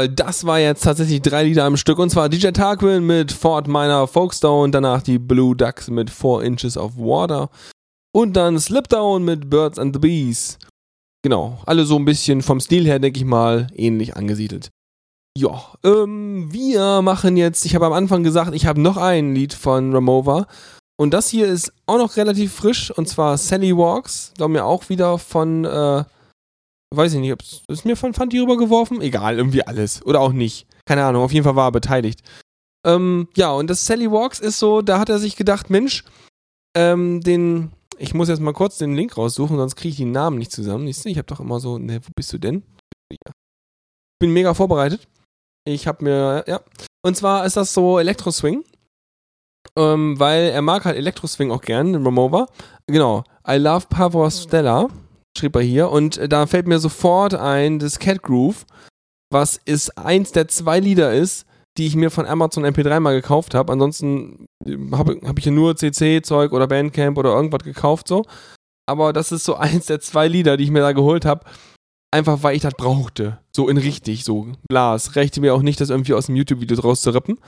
Jawohl, das war jetzt tatsächlich drei Lieder am Stück. Und zwar DJ Tarquin mit Fort Minor Folkstone, danach die Blue Ducks mit 4 Inches of Water und dann Slipdown mit Birds and the Bees. Genau, alle so ein bisschen vom Stil her, denke ich mal, ähnlich angesiedelt. Ja, ähm, wir machen jetzt, ich habe am Anfang gesagt, ich habe noch ein Lied von Ramova. Und das hier ist auch noch relativ frisch, und zwar Sally Walks. Da mir auch wieder von, äh, weiß ich nicht, ob's, ist mir von Fanti rübergeworfen? Egal, irgendwie alles. Oder auch nicht. Keine Ahnung, auf jeden Fall war er beteiligt. Ähm, ja, und das Sally Walks ist so, da hat er sich gedacht, Mensch, ähm, den, ich muss jetzt mal kurz den Link raussuchen, sonst kriege ich die Namen nicht zusammen. Ich, ich habe doch immer so, ne, wo bist du denn? Ja. Bin mega vorbereitet. Ich habe mir, ja. Und zwar ist das so Elektro-Swing. Ähm, weil er mag halt Elektro-Swing auch gern, den Ramova. Genau. I love Pavor Stella, schrieb er hier. Und äh, da fällt mir sofort ein, das Cat Groove, was ist eins der zwei Lieder ist, die ich mir von Amazon MP3 mal gekauft habe. Ansonsten habe hab ich ja nur CC-Zeug oder Bandcamp oder irgendwas gekauft so. Aber das ist so eins der zwei Lieder, die ich mir da geholt habe. Einfach weil ich das brauchte. So in richtig, so Blas. Rechte mir auch nicht, das irgendwie aus dem YouTube-Video draus zu rippen.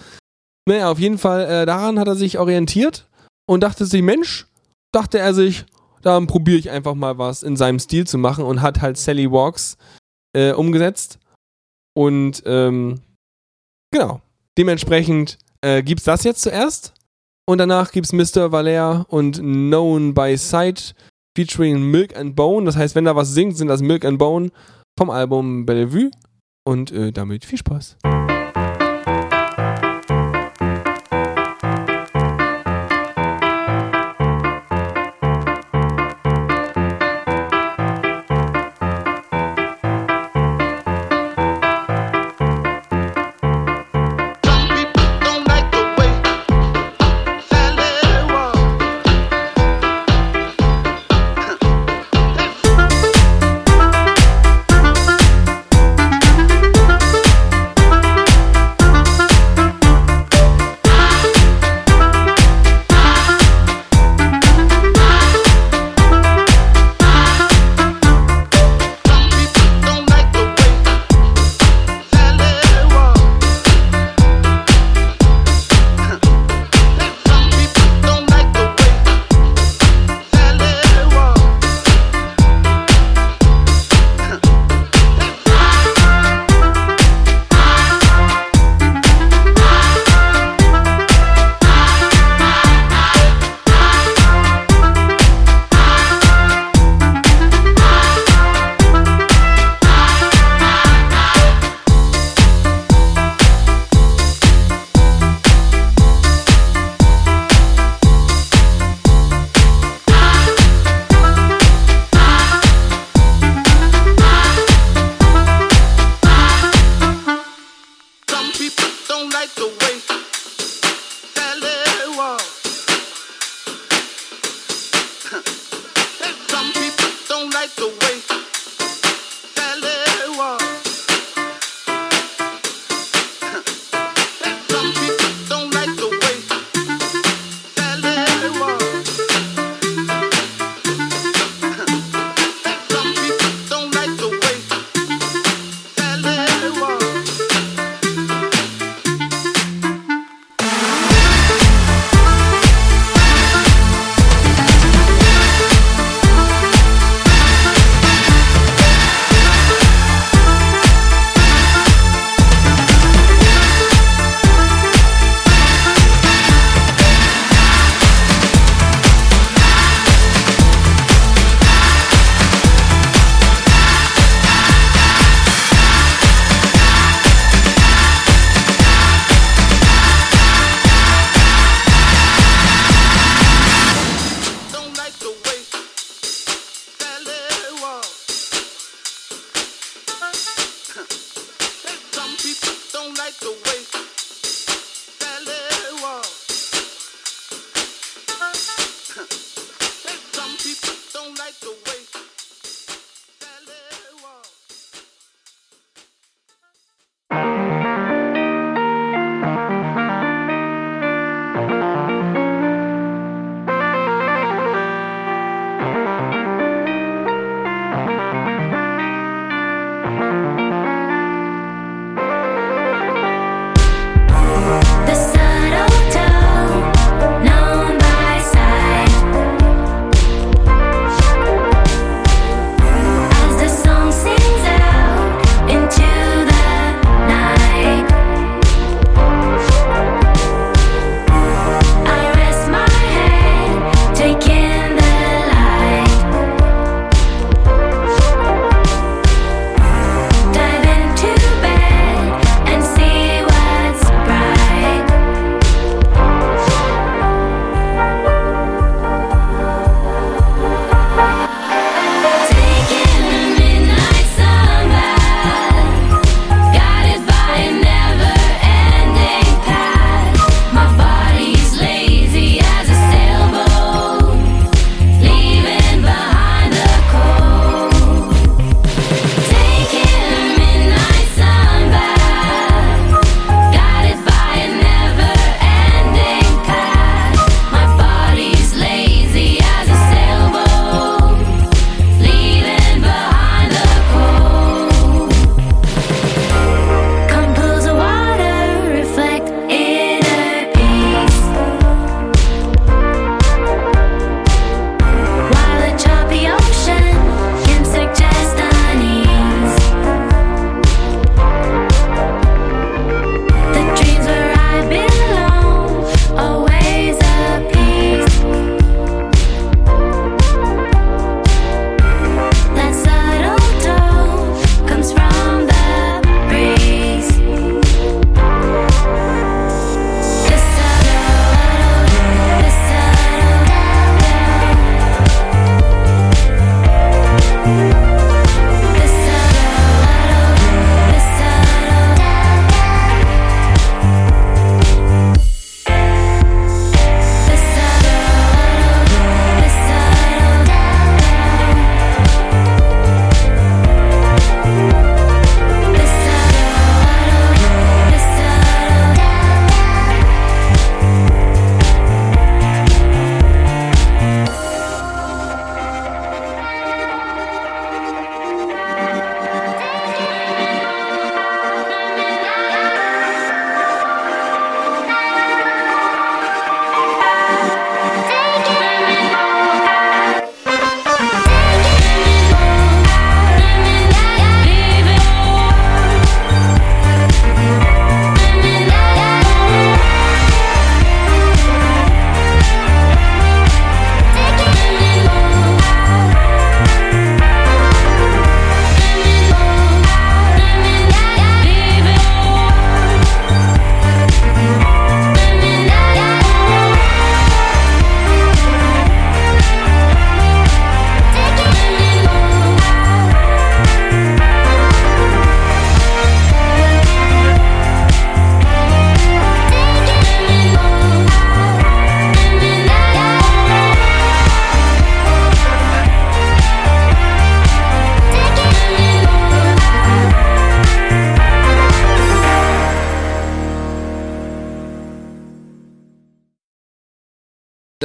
Naja, auf jeden Fall, äh, daran hat er sich orientiert und dachte sich, Mensch, dachte er sich, dann probiere ich einfach mal was in seinem Stil zu machen und hat halt Sally Walks äh, umgesetzt. Und ähm, genau, dementsprechend äh, gibt's das jetzt zuerst. Und danach gibt's Mr. Valer und Known by Sight featuring Milk and Bone. Das heißt, wenn da was singt, sind das Milk and Bone vom Album Bellevue. Und äh, damit viel Spaß.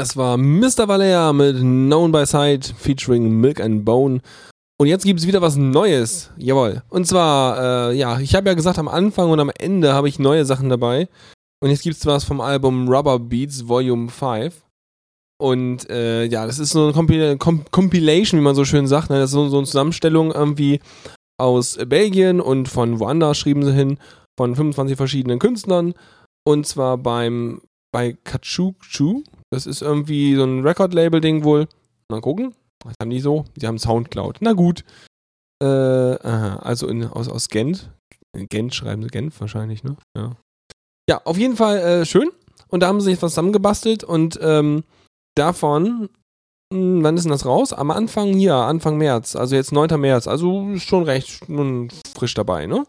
Das war Mr. Valea mit Known by Sight featuring Milk and Bone. Und jetzt gibt es wieder was Neues. Jawohl. Und zwar, äh, ja, ich habe ja gesagt, am Anfang und am Ende habe ich neue Sachen dabei. Und jetzt gibt es was vom Album Rubber Beats Volume 5. Und äh, ja, das ist so eine Compil Com Compilation, wie man so schön sagt. Ne? Das ist so, so eine Zusammenstellung irgendwie aus Belgien und von woanders schrieben sie hin, von 25 verschiedenen Künstlern. Und zwar beim bei Kachuchu. Das ist irgendwie so ein Record-Label-Ding wohl. Mal gucken. Was haben die so? Die haben Soundcloud. Na gut. Äh, aha, also in, aus, aus Gent. Gent schreiben sie Genf wahrscheinlich, ne? Ja. Ja, auf jeden Fall äh, schön. Und da haben sie sich was zusammengebastelt und ähm, davon, mh, wann ist denn das raus? Am Anfang hier, Anfang März, also jetzt 9. März, also schon recht nun frisch dabei, ne?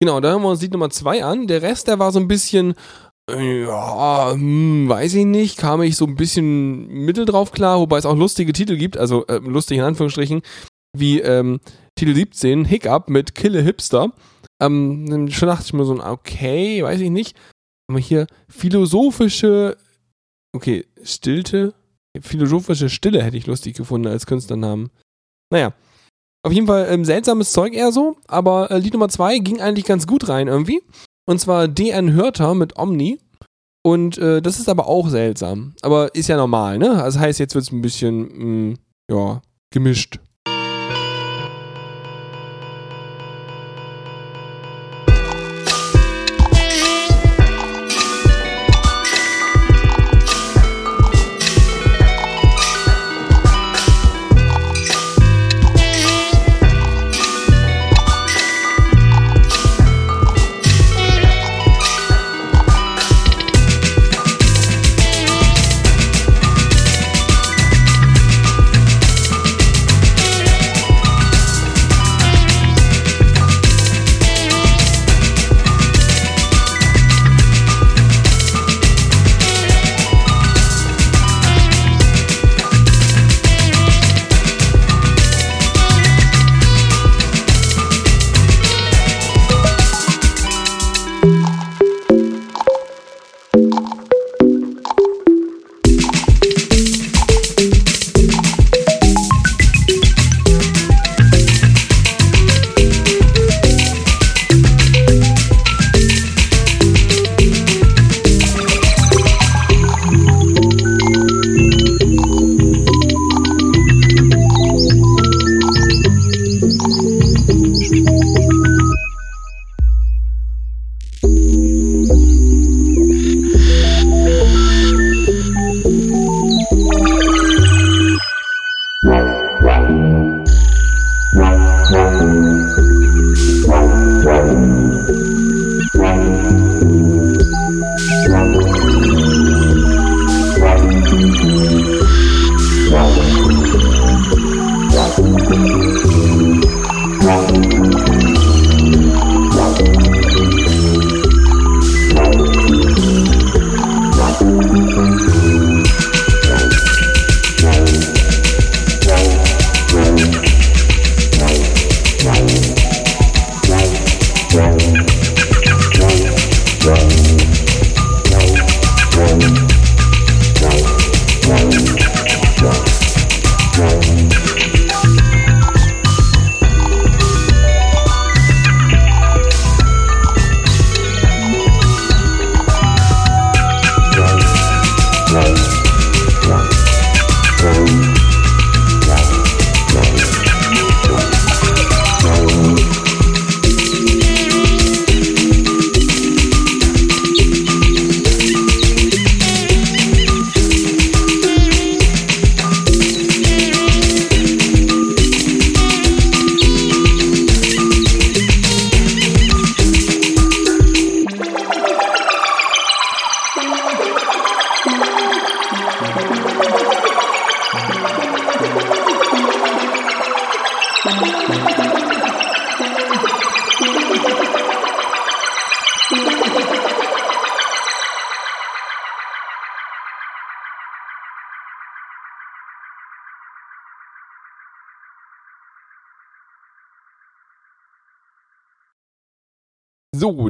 Genau, da hören wir uns Lied Nummer 2 an. Der Rest, der war so ein bisschen, ja, hm, weiß ich nicht, kam ich so ein bisschen mittel drauf klar, wobei es auch lustige Titel gibt, also äh, lustig in Anführungsstrichen, wie ähm, Titel 17, Hiccup mit Kille Hipster. Ähm, schon dachte ich mir so, okay, weiß ich nicht. Aber hier philosophische, okay, Stilte, philosophische Stille hätte ich lustig gefunden als Künstlernamen. Naja, auf jeden Fall ähm, seltsames Zeug eher so, aber äh, Lied Nummer 2 ging eigentlich ganz gut rein irgendwie. Und zwar DN Hörter mit Omni. Und äh, das ist aber auch seltsam. Aber ist ja normal, ne? Also heißt, jetzt wird es ein bisschen, mh, ja, gemischt.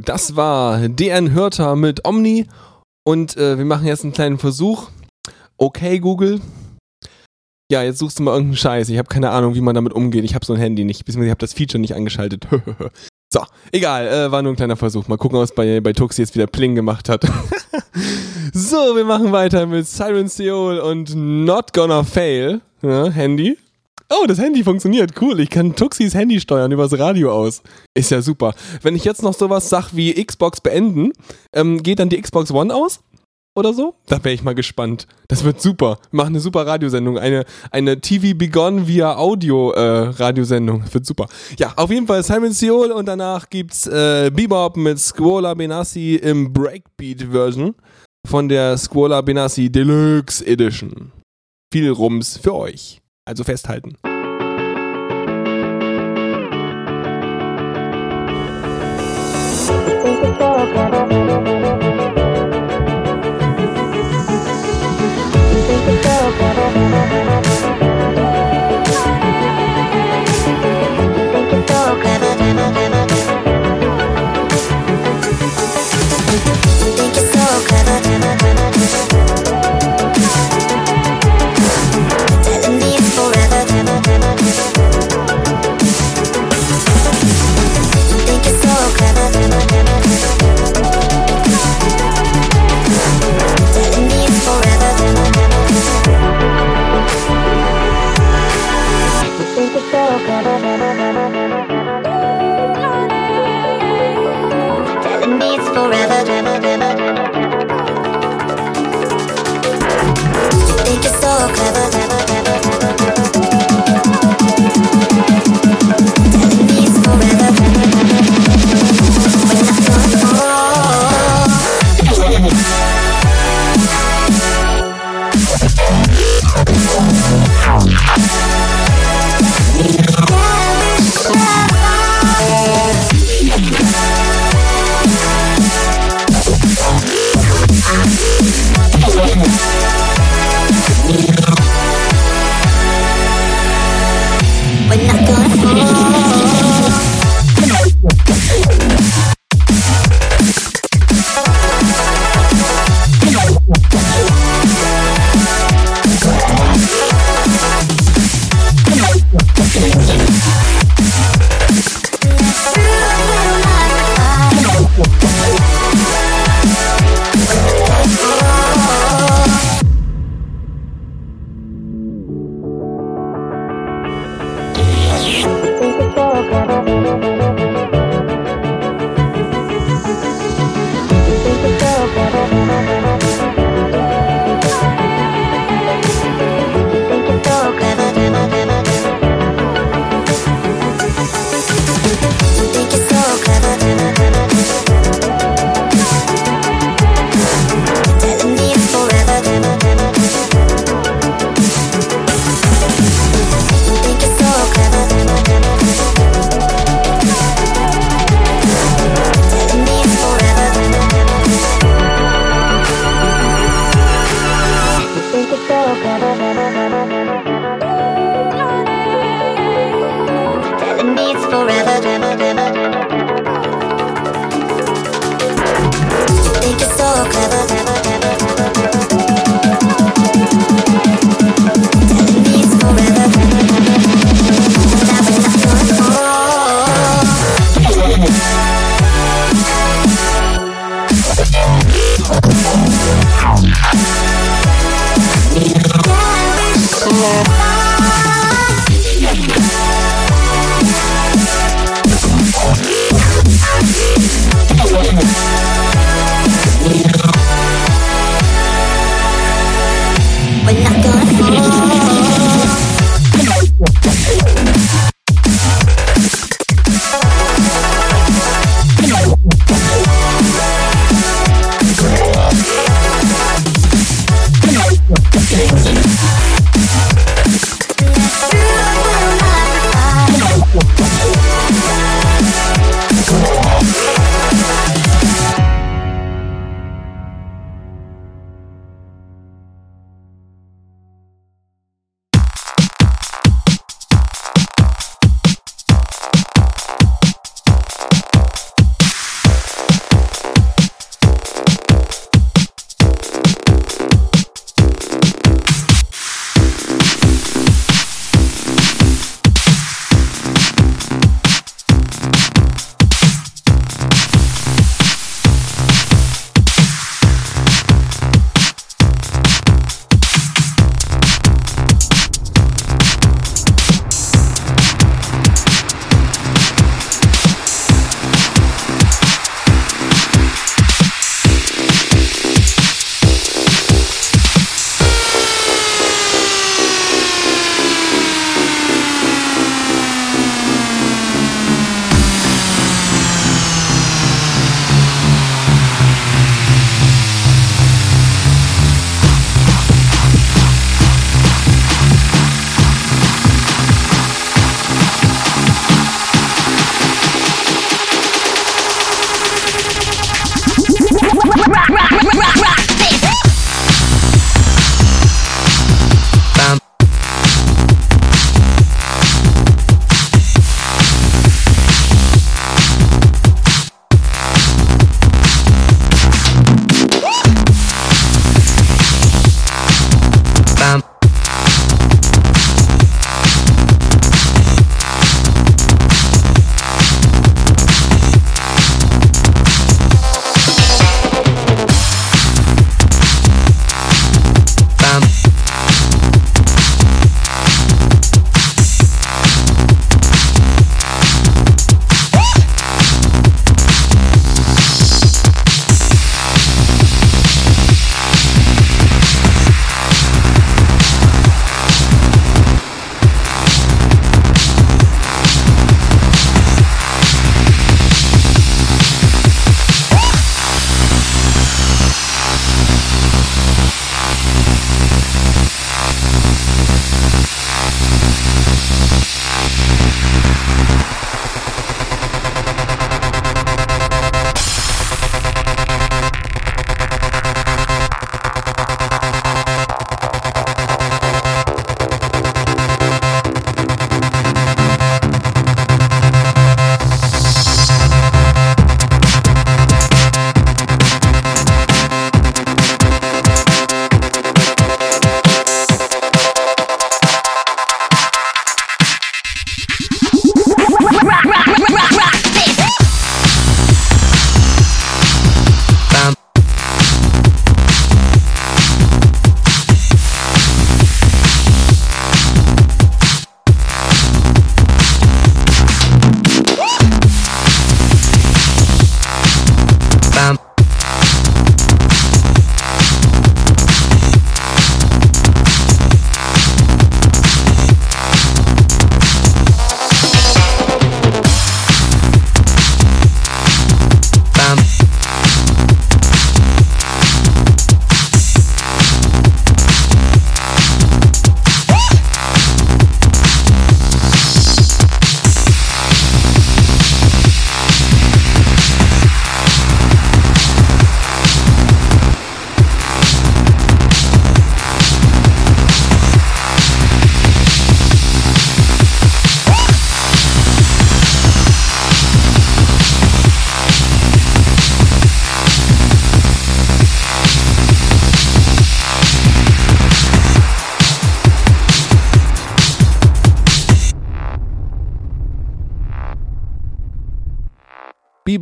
Das war DN Hörter mit Omni und äh, wir machen jetzt einen kleinen Versuch Okay, Google. Ja, jetzt suchst du mal irgendeinen Scheiß. Ich habe keine Ahnung, wie man damit umgeht. Ich habe so ein Handy nicht, beziehungsweise ich habe das Feature nicht angeschaltet. so, egal, äh, war nur ein kleiner Versuch. Mal gucken, was bei, bei Tuxi jetzt wieder Pling gemacht hat. so, wir machen weiter mit Siren Seoul und Not Gonna Fail. Ja, Handy. Oh, das Handy funktioniert. Cool. Ich kann Tuxis Handy steuern übers Radio aus. Ist ja super. Wenn ich jetzt noch sowas sag wie Xbox beenden, ähm, geht dann die Xbox One aus? Oder so? Da wäre ich mal gespannt. Das wird super. Wir machen eine super Radiosendung. Eine, eine TV Begon via Audio-Radiosendung. wird super. Ja, auf jeden Fall Simon Seoul und danach gibt's äh, Bebop mit Squola Benassi im Breakbeat-Version von der Squola Benassi Deluxe Edition. Viel Rums für euch. Also festhalten.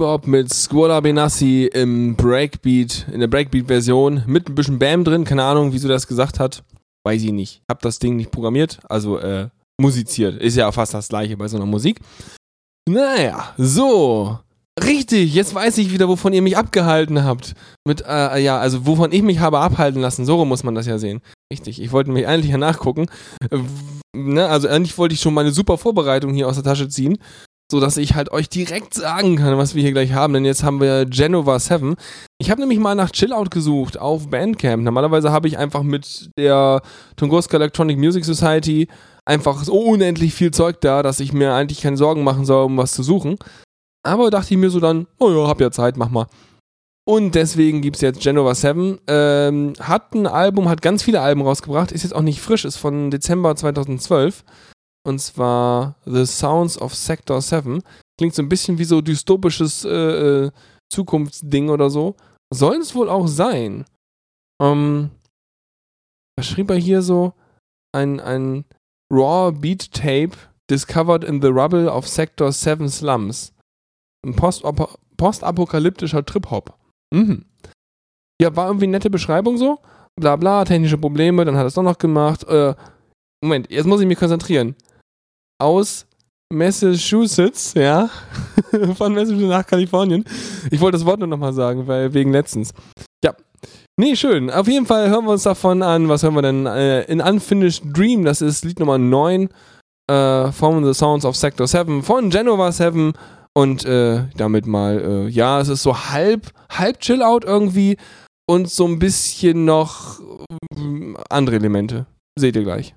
Bebop mit Squala Benassi im Breakbeat, in der Breakbeat-Version mit ein bisschen Bam drin. Keine Ahnung, wieso das gesagt hat. Weiß ich nicht. Hab das Ding nicht programmiert, also äh, musiziert. Ist ja fast das gleiche bei so einer Musik. Naja, so. Richtig, jetzt weiß ich wieder, wovon ihr mich abgehalten habt. Mit, äh, ja, also wovon ich mich habe abhalten lassen. So muss man das ja sehen. Richtig, ich wollte mich eigentlich ja nachgucken. Äh, ne, also eigentlich wollte ich schon meine super Vorbereitung hier aus der Tasche ziehen, so dass ich halt euch direkt sagen kann, was wir hier gleich haben. Denn jetzt haben wir Genova 7. Ich habe nämlich mal nach Chillout gesucht auf Bandcamp. Normalerweise habe ich einfach mit der Tunguska Electronic Music Society einfach so unendlich viel Zeug da, dass ich mir eigentlich keine Sorgen machen soll, um was zu suchen. Aber dachte ich mir so dann, oh ja, hab ja Zeit, mach mal. Und deswegen gibt's jetzt Genova 7. Ähm, hat ein Album, hat ganz viele Alben rausgebracht, ist jetzt auch nicht frisch, ist von Dezember 2012. Und zwar The Sounds of Sector 7. Klingt so ein bisschen wie so dystopisches äh, äh, Zukunftsding oder so. Soll es wohl auch sein. Ähm, was schrieb er hier so? Ein, ein Raw Beat Tape discovered in the rubble of Sector 7 slums. Ein Postapo postapokalyptischer Trip-Hop. Mhm. Ja, war irgendwie eine nette Beschreibung so. Bla bla, technische Probleme, dann hat er es doch noch gemacht. Äh, Moment, jetzt muss ich mich konzentrieren. Aus Massachusetts, ja, von Massachusetts nach Kalifornien. Ich wollte das Wort nur nochmal sagen, weil wegen letztens. Ja, nee, schön. Auf jeden Fall hören wir uns davon an. Was hören wir denn? Äh, in Unfinished Dream, das ist Lied Nummer 9 äh, von The Sounds of Sector 7 von Genova 7 und äh, damit mal, äh, ja, es ist so halb, halb Chill-Out irgendwie und so ein bisschen noch äh, andere Elemente. Seht ihr gleich.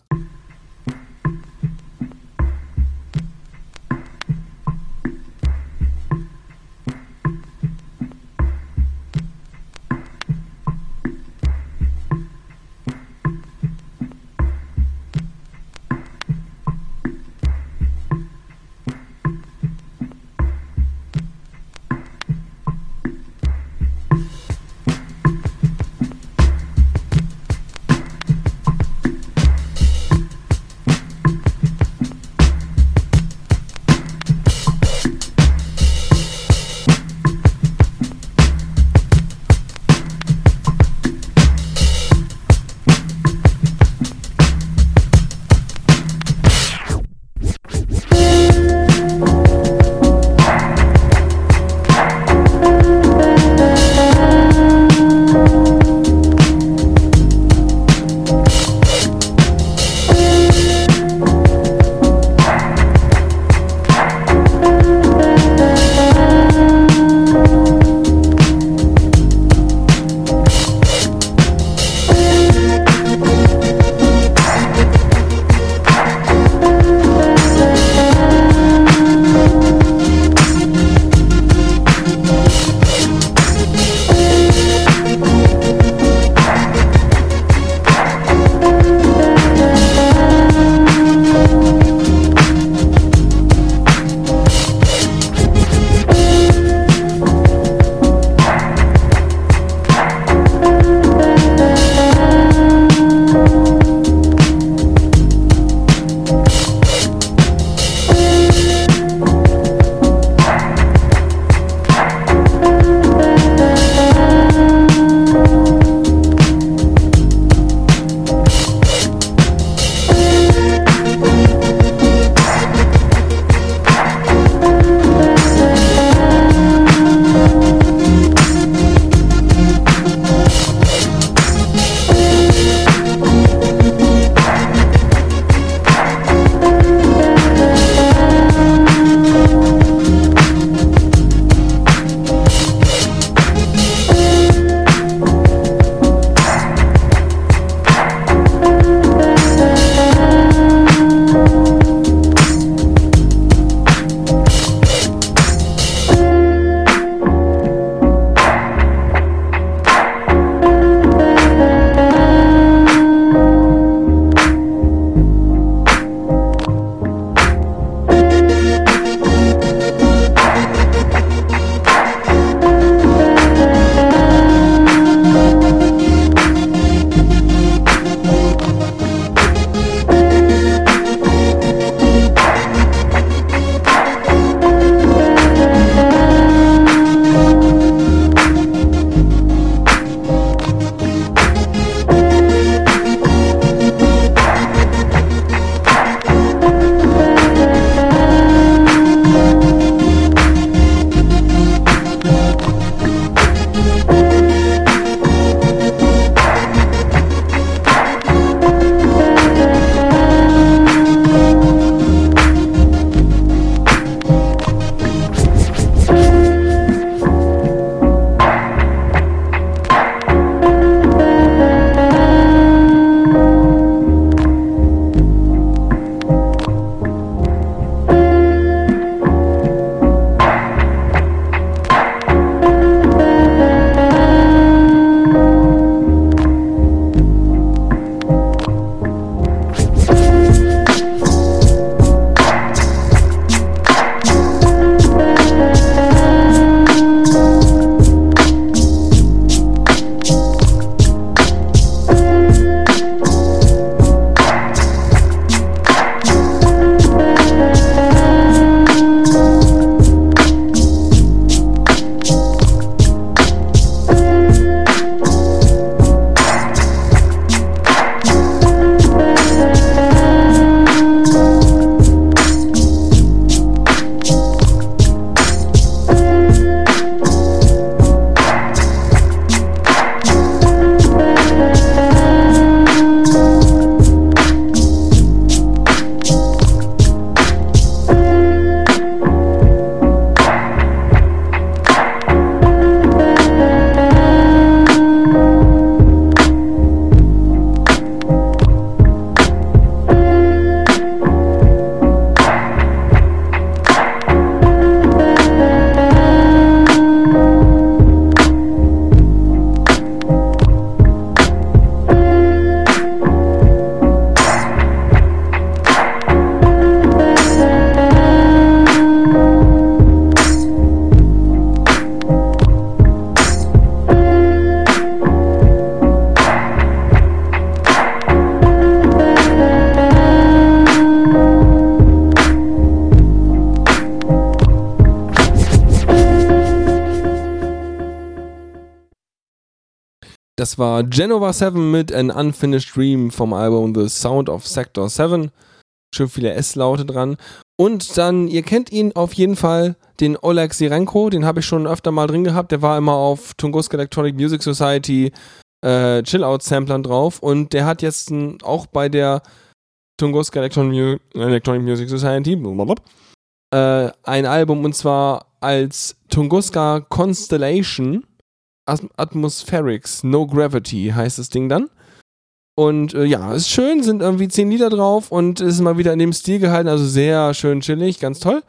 War Genova 7 mit An Unfinished Dream vom Album The Sound of Sector 7. Schön viele S-Laute dran. Und dann, ihr kennt ihn auf jeden Fall, den Oleg Sirenko, den habe ich schon öfter mal drin gehabt. Der war immer auf Tunguska Electronic Music Society äh, Chill-Out-Samplern drauf. Und der hat jetzt ein, auch bei der Tunguska Electronic, Mu Electronic Music Society äh, ein Album und zwar als Tunguska Constellation Atmospherics No Gravity heißt das Ding dann. Und äh, ja, ist schön, sind irgendwie zehn Lieder drauf und ist mal wieder in dem Stil gehalten, also sehr schön chillig, ganz toll.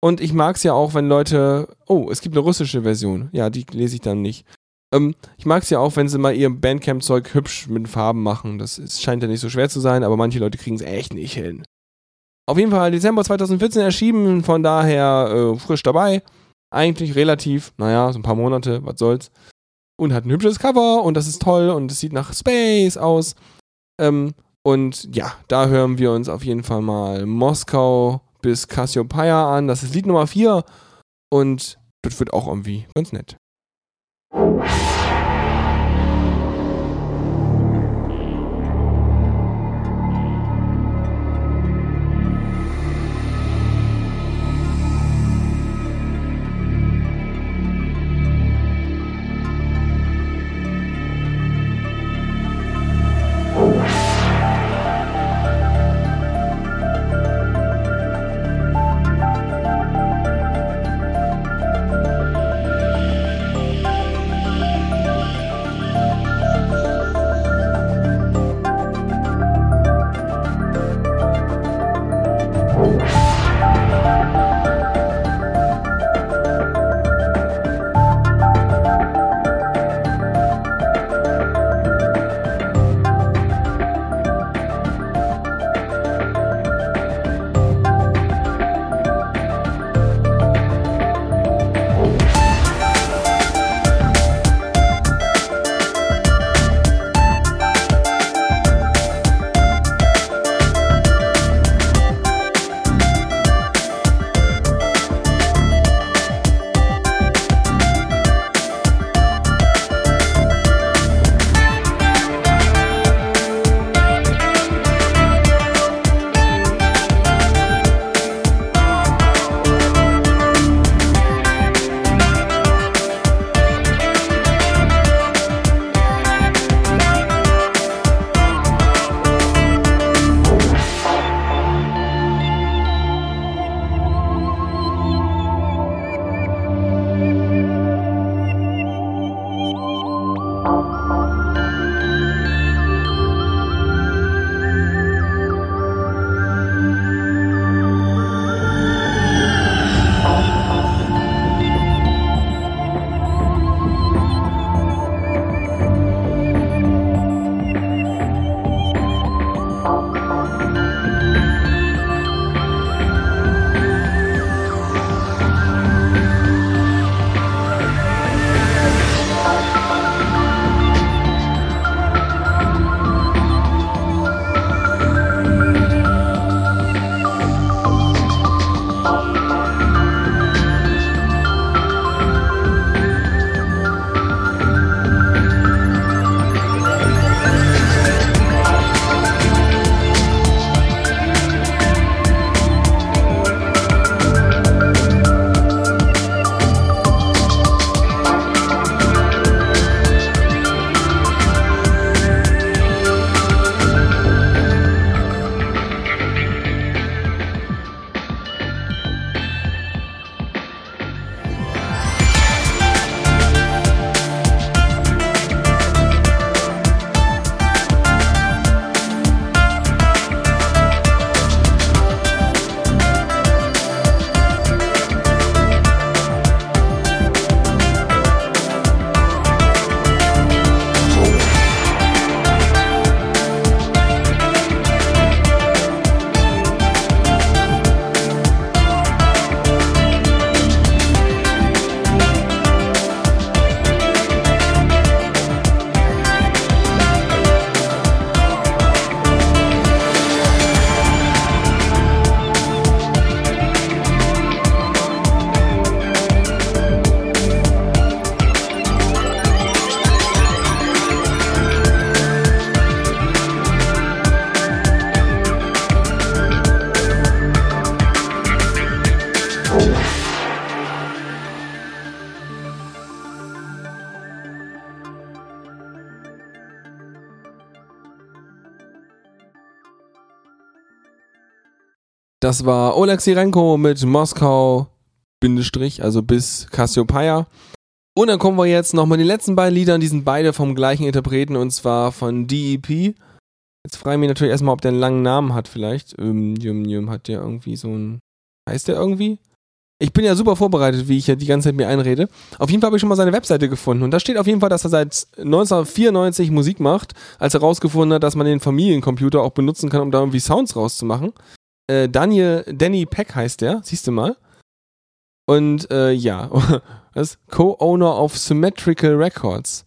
Und ich mag es ja auch, wenn Leute. Oh, es gibt eine russische Version. Ja, die lese ich dann nicht. Ähm, ich mag es ja auch, wenn sie mal ihr Bandcamp-Zeug hübsch mit Farben machen. Das ist, scheint ja nicht so schwer zu sein, aber manche Leute kriegen es echt nicht hin. Auf jeden Fall Dezember 2014 erschienen, von daher äh, frisch dabei. Eigentlich relativ, naja, so ein paar Monate, was soll's und hat ein hübsches Cover und das ist toll und es sieht nach Space aus. Ähm, und ja, da hören wir uns auf jeden Fall mal Moskau bis Cassiopeia an. Das ist Lied Nummer 4 und das wird auch irgendwie ganz nett. Das war Oleg Sirenko mit Moskau, Bindestrich, also bis Cassiopeia. Und dann kommen wir jetzt nochmal die letzten beiden Lieder, die sind beide vom gleichen Interpreten und zwar von DEP. Jetzt frage ich mich natürlich erstmal, ob der einen langen Namen hat vielleicht. Ähm, Jum, Jum, hat der irgendwie so ein. Heißt der irgendwie? Ich bin ja super vorbereitet, wie ich ja die ganze Zeit mir einrede. Auf jeden Fall habe ich schon mal seine Webseite gefunden. Und da steht auf jeden Fall, dass er seit 1994 Musik macht, als er herausgefunden hat, dass man den Familiencomputer auch benutzen kann, um da irgendwie Sounds rauszumachen. Äh, Daniel, Danny Peck heißt der, siehst du mal. Und äh, ja, das Co-Owner of Symmetrical Records.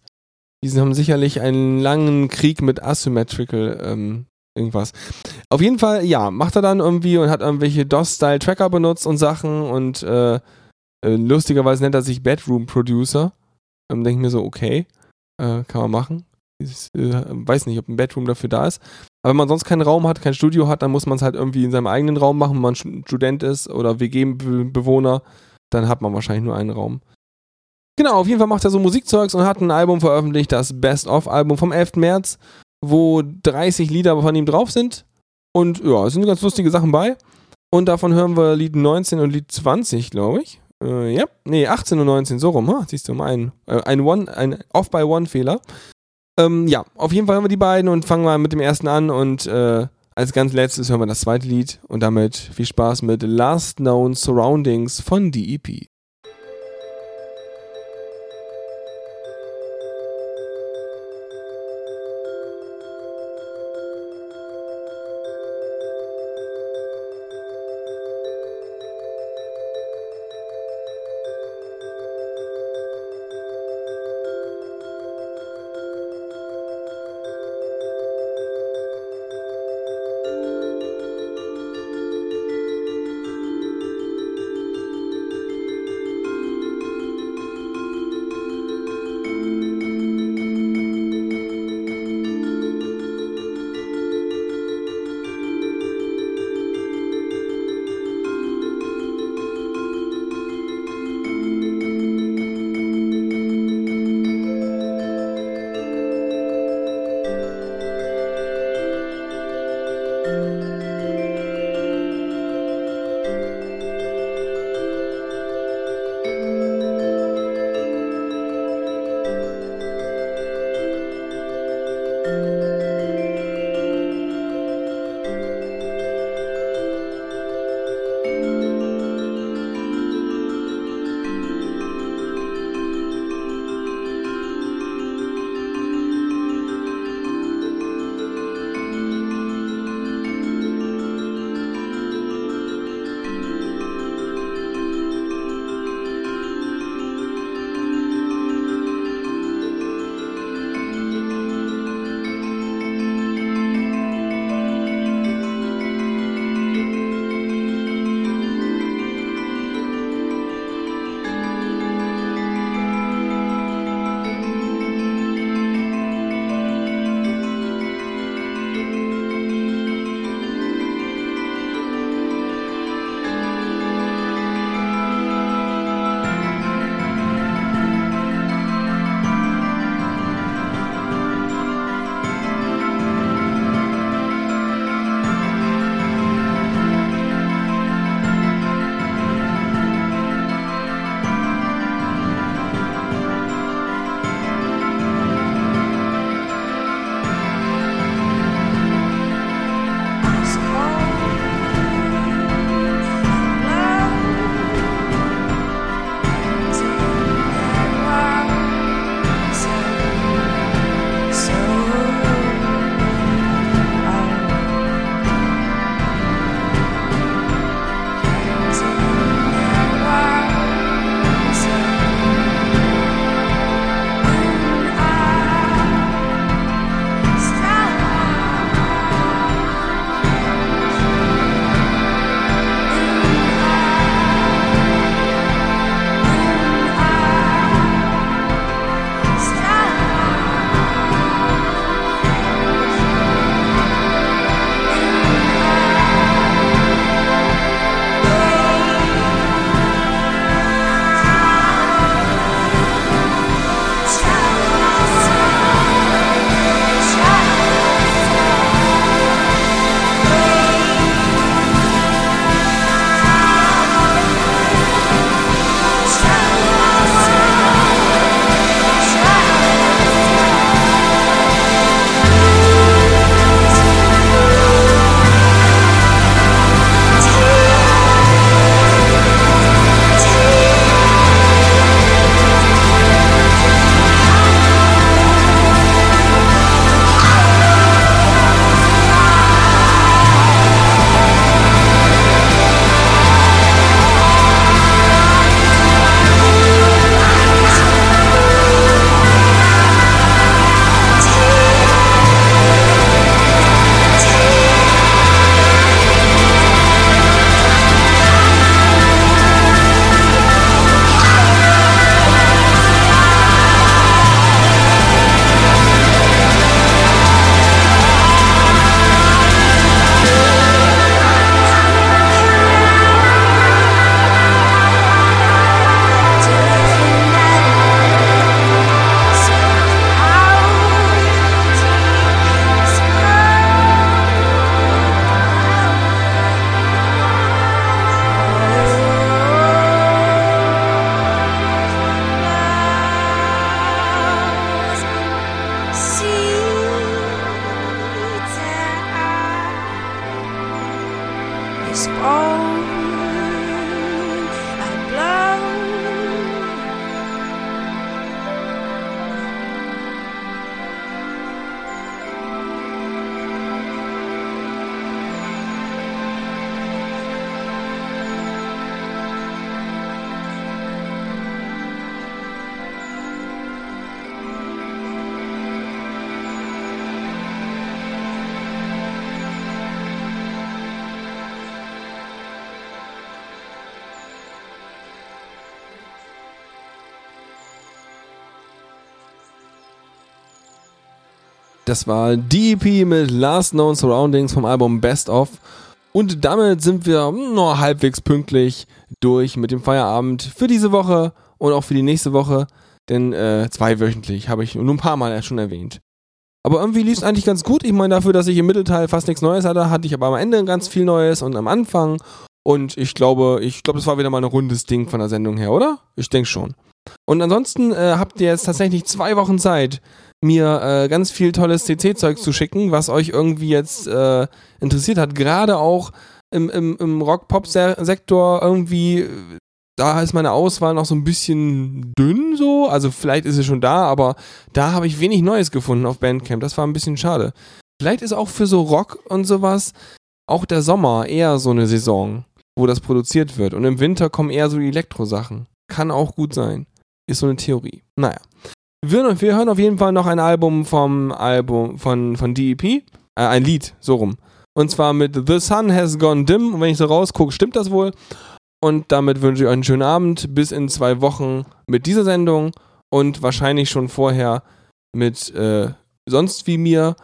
Die haben sicherlich einen langen Krieg mit Asymmetrical ähm, irgendwas. Auf jeden Fall, ja, macht er dann irgendwie und hat irgendwelche DOS-Style-Tracker benutzt und Sachen und äh, äh, lustigerweise nennt er sich Bedroom Producer. Ähm, Denke ich mir so, okay, äh, kann man machen. Ich äh, weiß nicht, ob ein Bedroom dafür da ist. Aber wenn man sonst keinen Raum hat, kein Studio hat, dann muss man es halt irgendwie in seinem eigenen Raum machen, wenn man Student ist oder WG-Bewohner, dann hat man wahrscheinlich nur einen Raum. Genau, auf jeden Fall macht er so Musikzeugs und hat ein Album veröffentlicht, das Best-of-Album vom 11. März, wo 30 Lieder von ihm drauf sind. Und ja, es sind ganz lustige Sachen bei. Und davon hören wir Lied 19 und Lied 20, glaube ich. Äh, ja, nee, 18 und 19, so rum, ha? siehst du mal, ein, äh, ein, One, ein Off-by-One-Fehler. Ähm, ja, auf jeden Fall hören wir die beiden und fangen mal mit dem ersten an und äh, als ganz letztes hören wir das zweite Lied und damit viel Spaß mit Last Known Surroundings von DEP. Das war DEP mit Last Known Surroundings vom Album Best Of. Und damit sind wir nur halbwegs pünktlich durch mit dem Feierabend für diese Woche und auch für die nächste Woche. Denn äh, zweiwöchentlich habe ich nur ein paar Mal schon erwähnt. Aber irgendwie lief es eigentlich ganz gut. Ich meine, dafür, dass ich im Mittelteil fast nichts Neues hatte, hatte ich aber am Ende ganz viel Neues und am Anfang. Und ich glaube, ich glaube, das war wieder mal ein rundes Ding von der Sendung her, oder? Ich denke schon. Und ansonsten äh, habt ihr jetzt tatsächlich zwei Wochen Zeit, mir äh, ganz viel tolles CC-Zeug zu schicken, was euch irgendwie jetzt äh, interessiert hat. Gerade auch im, im, im Rock-Pop-Sektor irgendwie, da ist meine Auswahl noch so ein bisschen dünn so. Also vielleicht ist sie schon da, aber da habe ich wenig Neues gefunden auf Bandcamp. Das war ein bisschen schade. Vielleicht ist auch für so Rock und sowas auch der Sommer eher so eine Saison, wo das produziert wird. Und im Winter kommen eher so Elektro-Sachen. Kann auch gut sein. Ist so eine Theorie. Naja. Wir, wir hören auf jeden Fall noch ein Album vom Album von, von DEP. Äh, ein Lied, so rum. Und zwar mit The Sun Has Gone Dim. Und wenn ich so rausgucke, stimmt das wohl. Und damit wünsche ich euch einen schönen Abend. Bis in zwei Wochen mit dieser Sendung. Und wahrscheinlich schon vorher mit äh, sonst wie mir.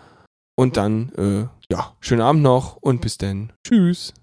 Und dann, äh, ja, schönen Abend noch und bis dann. Tschüss.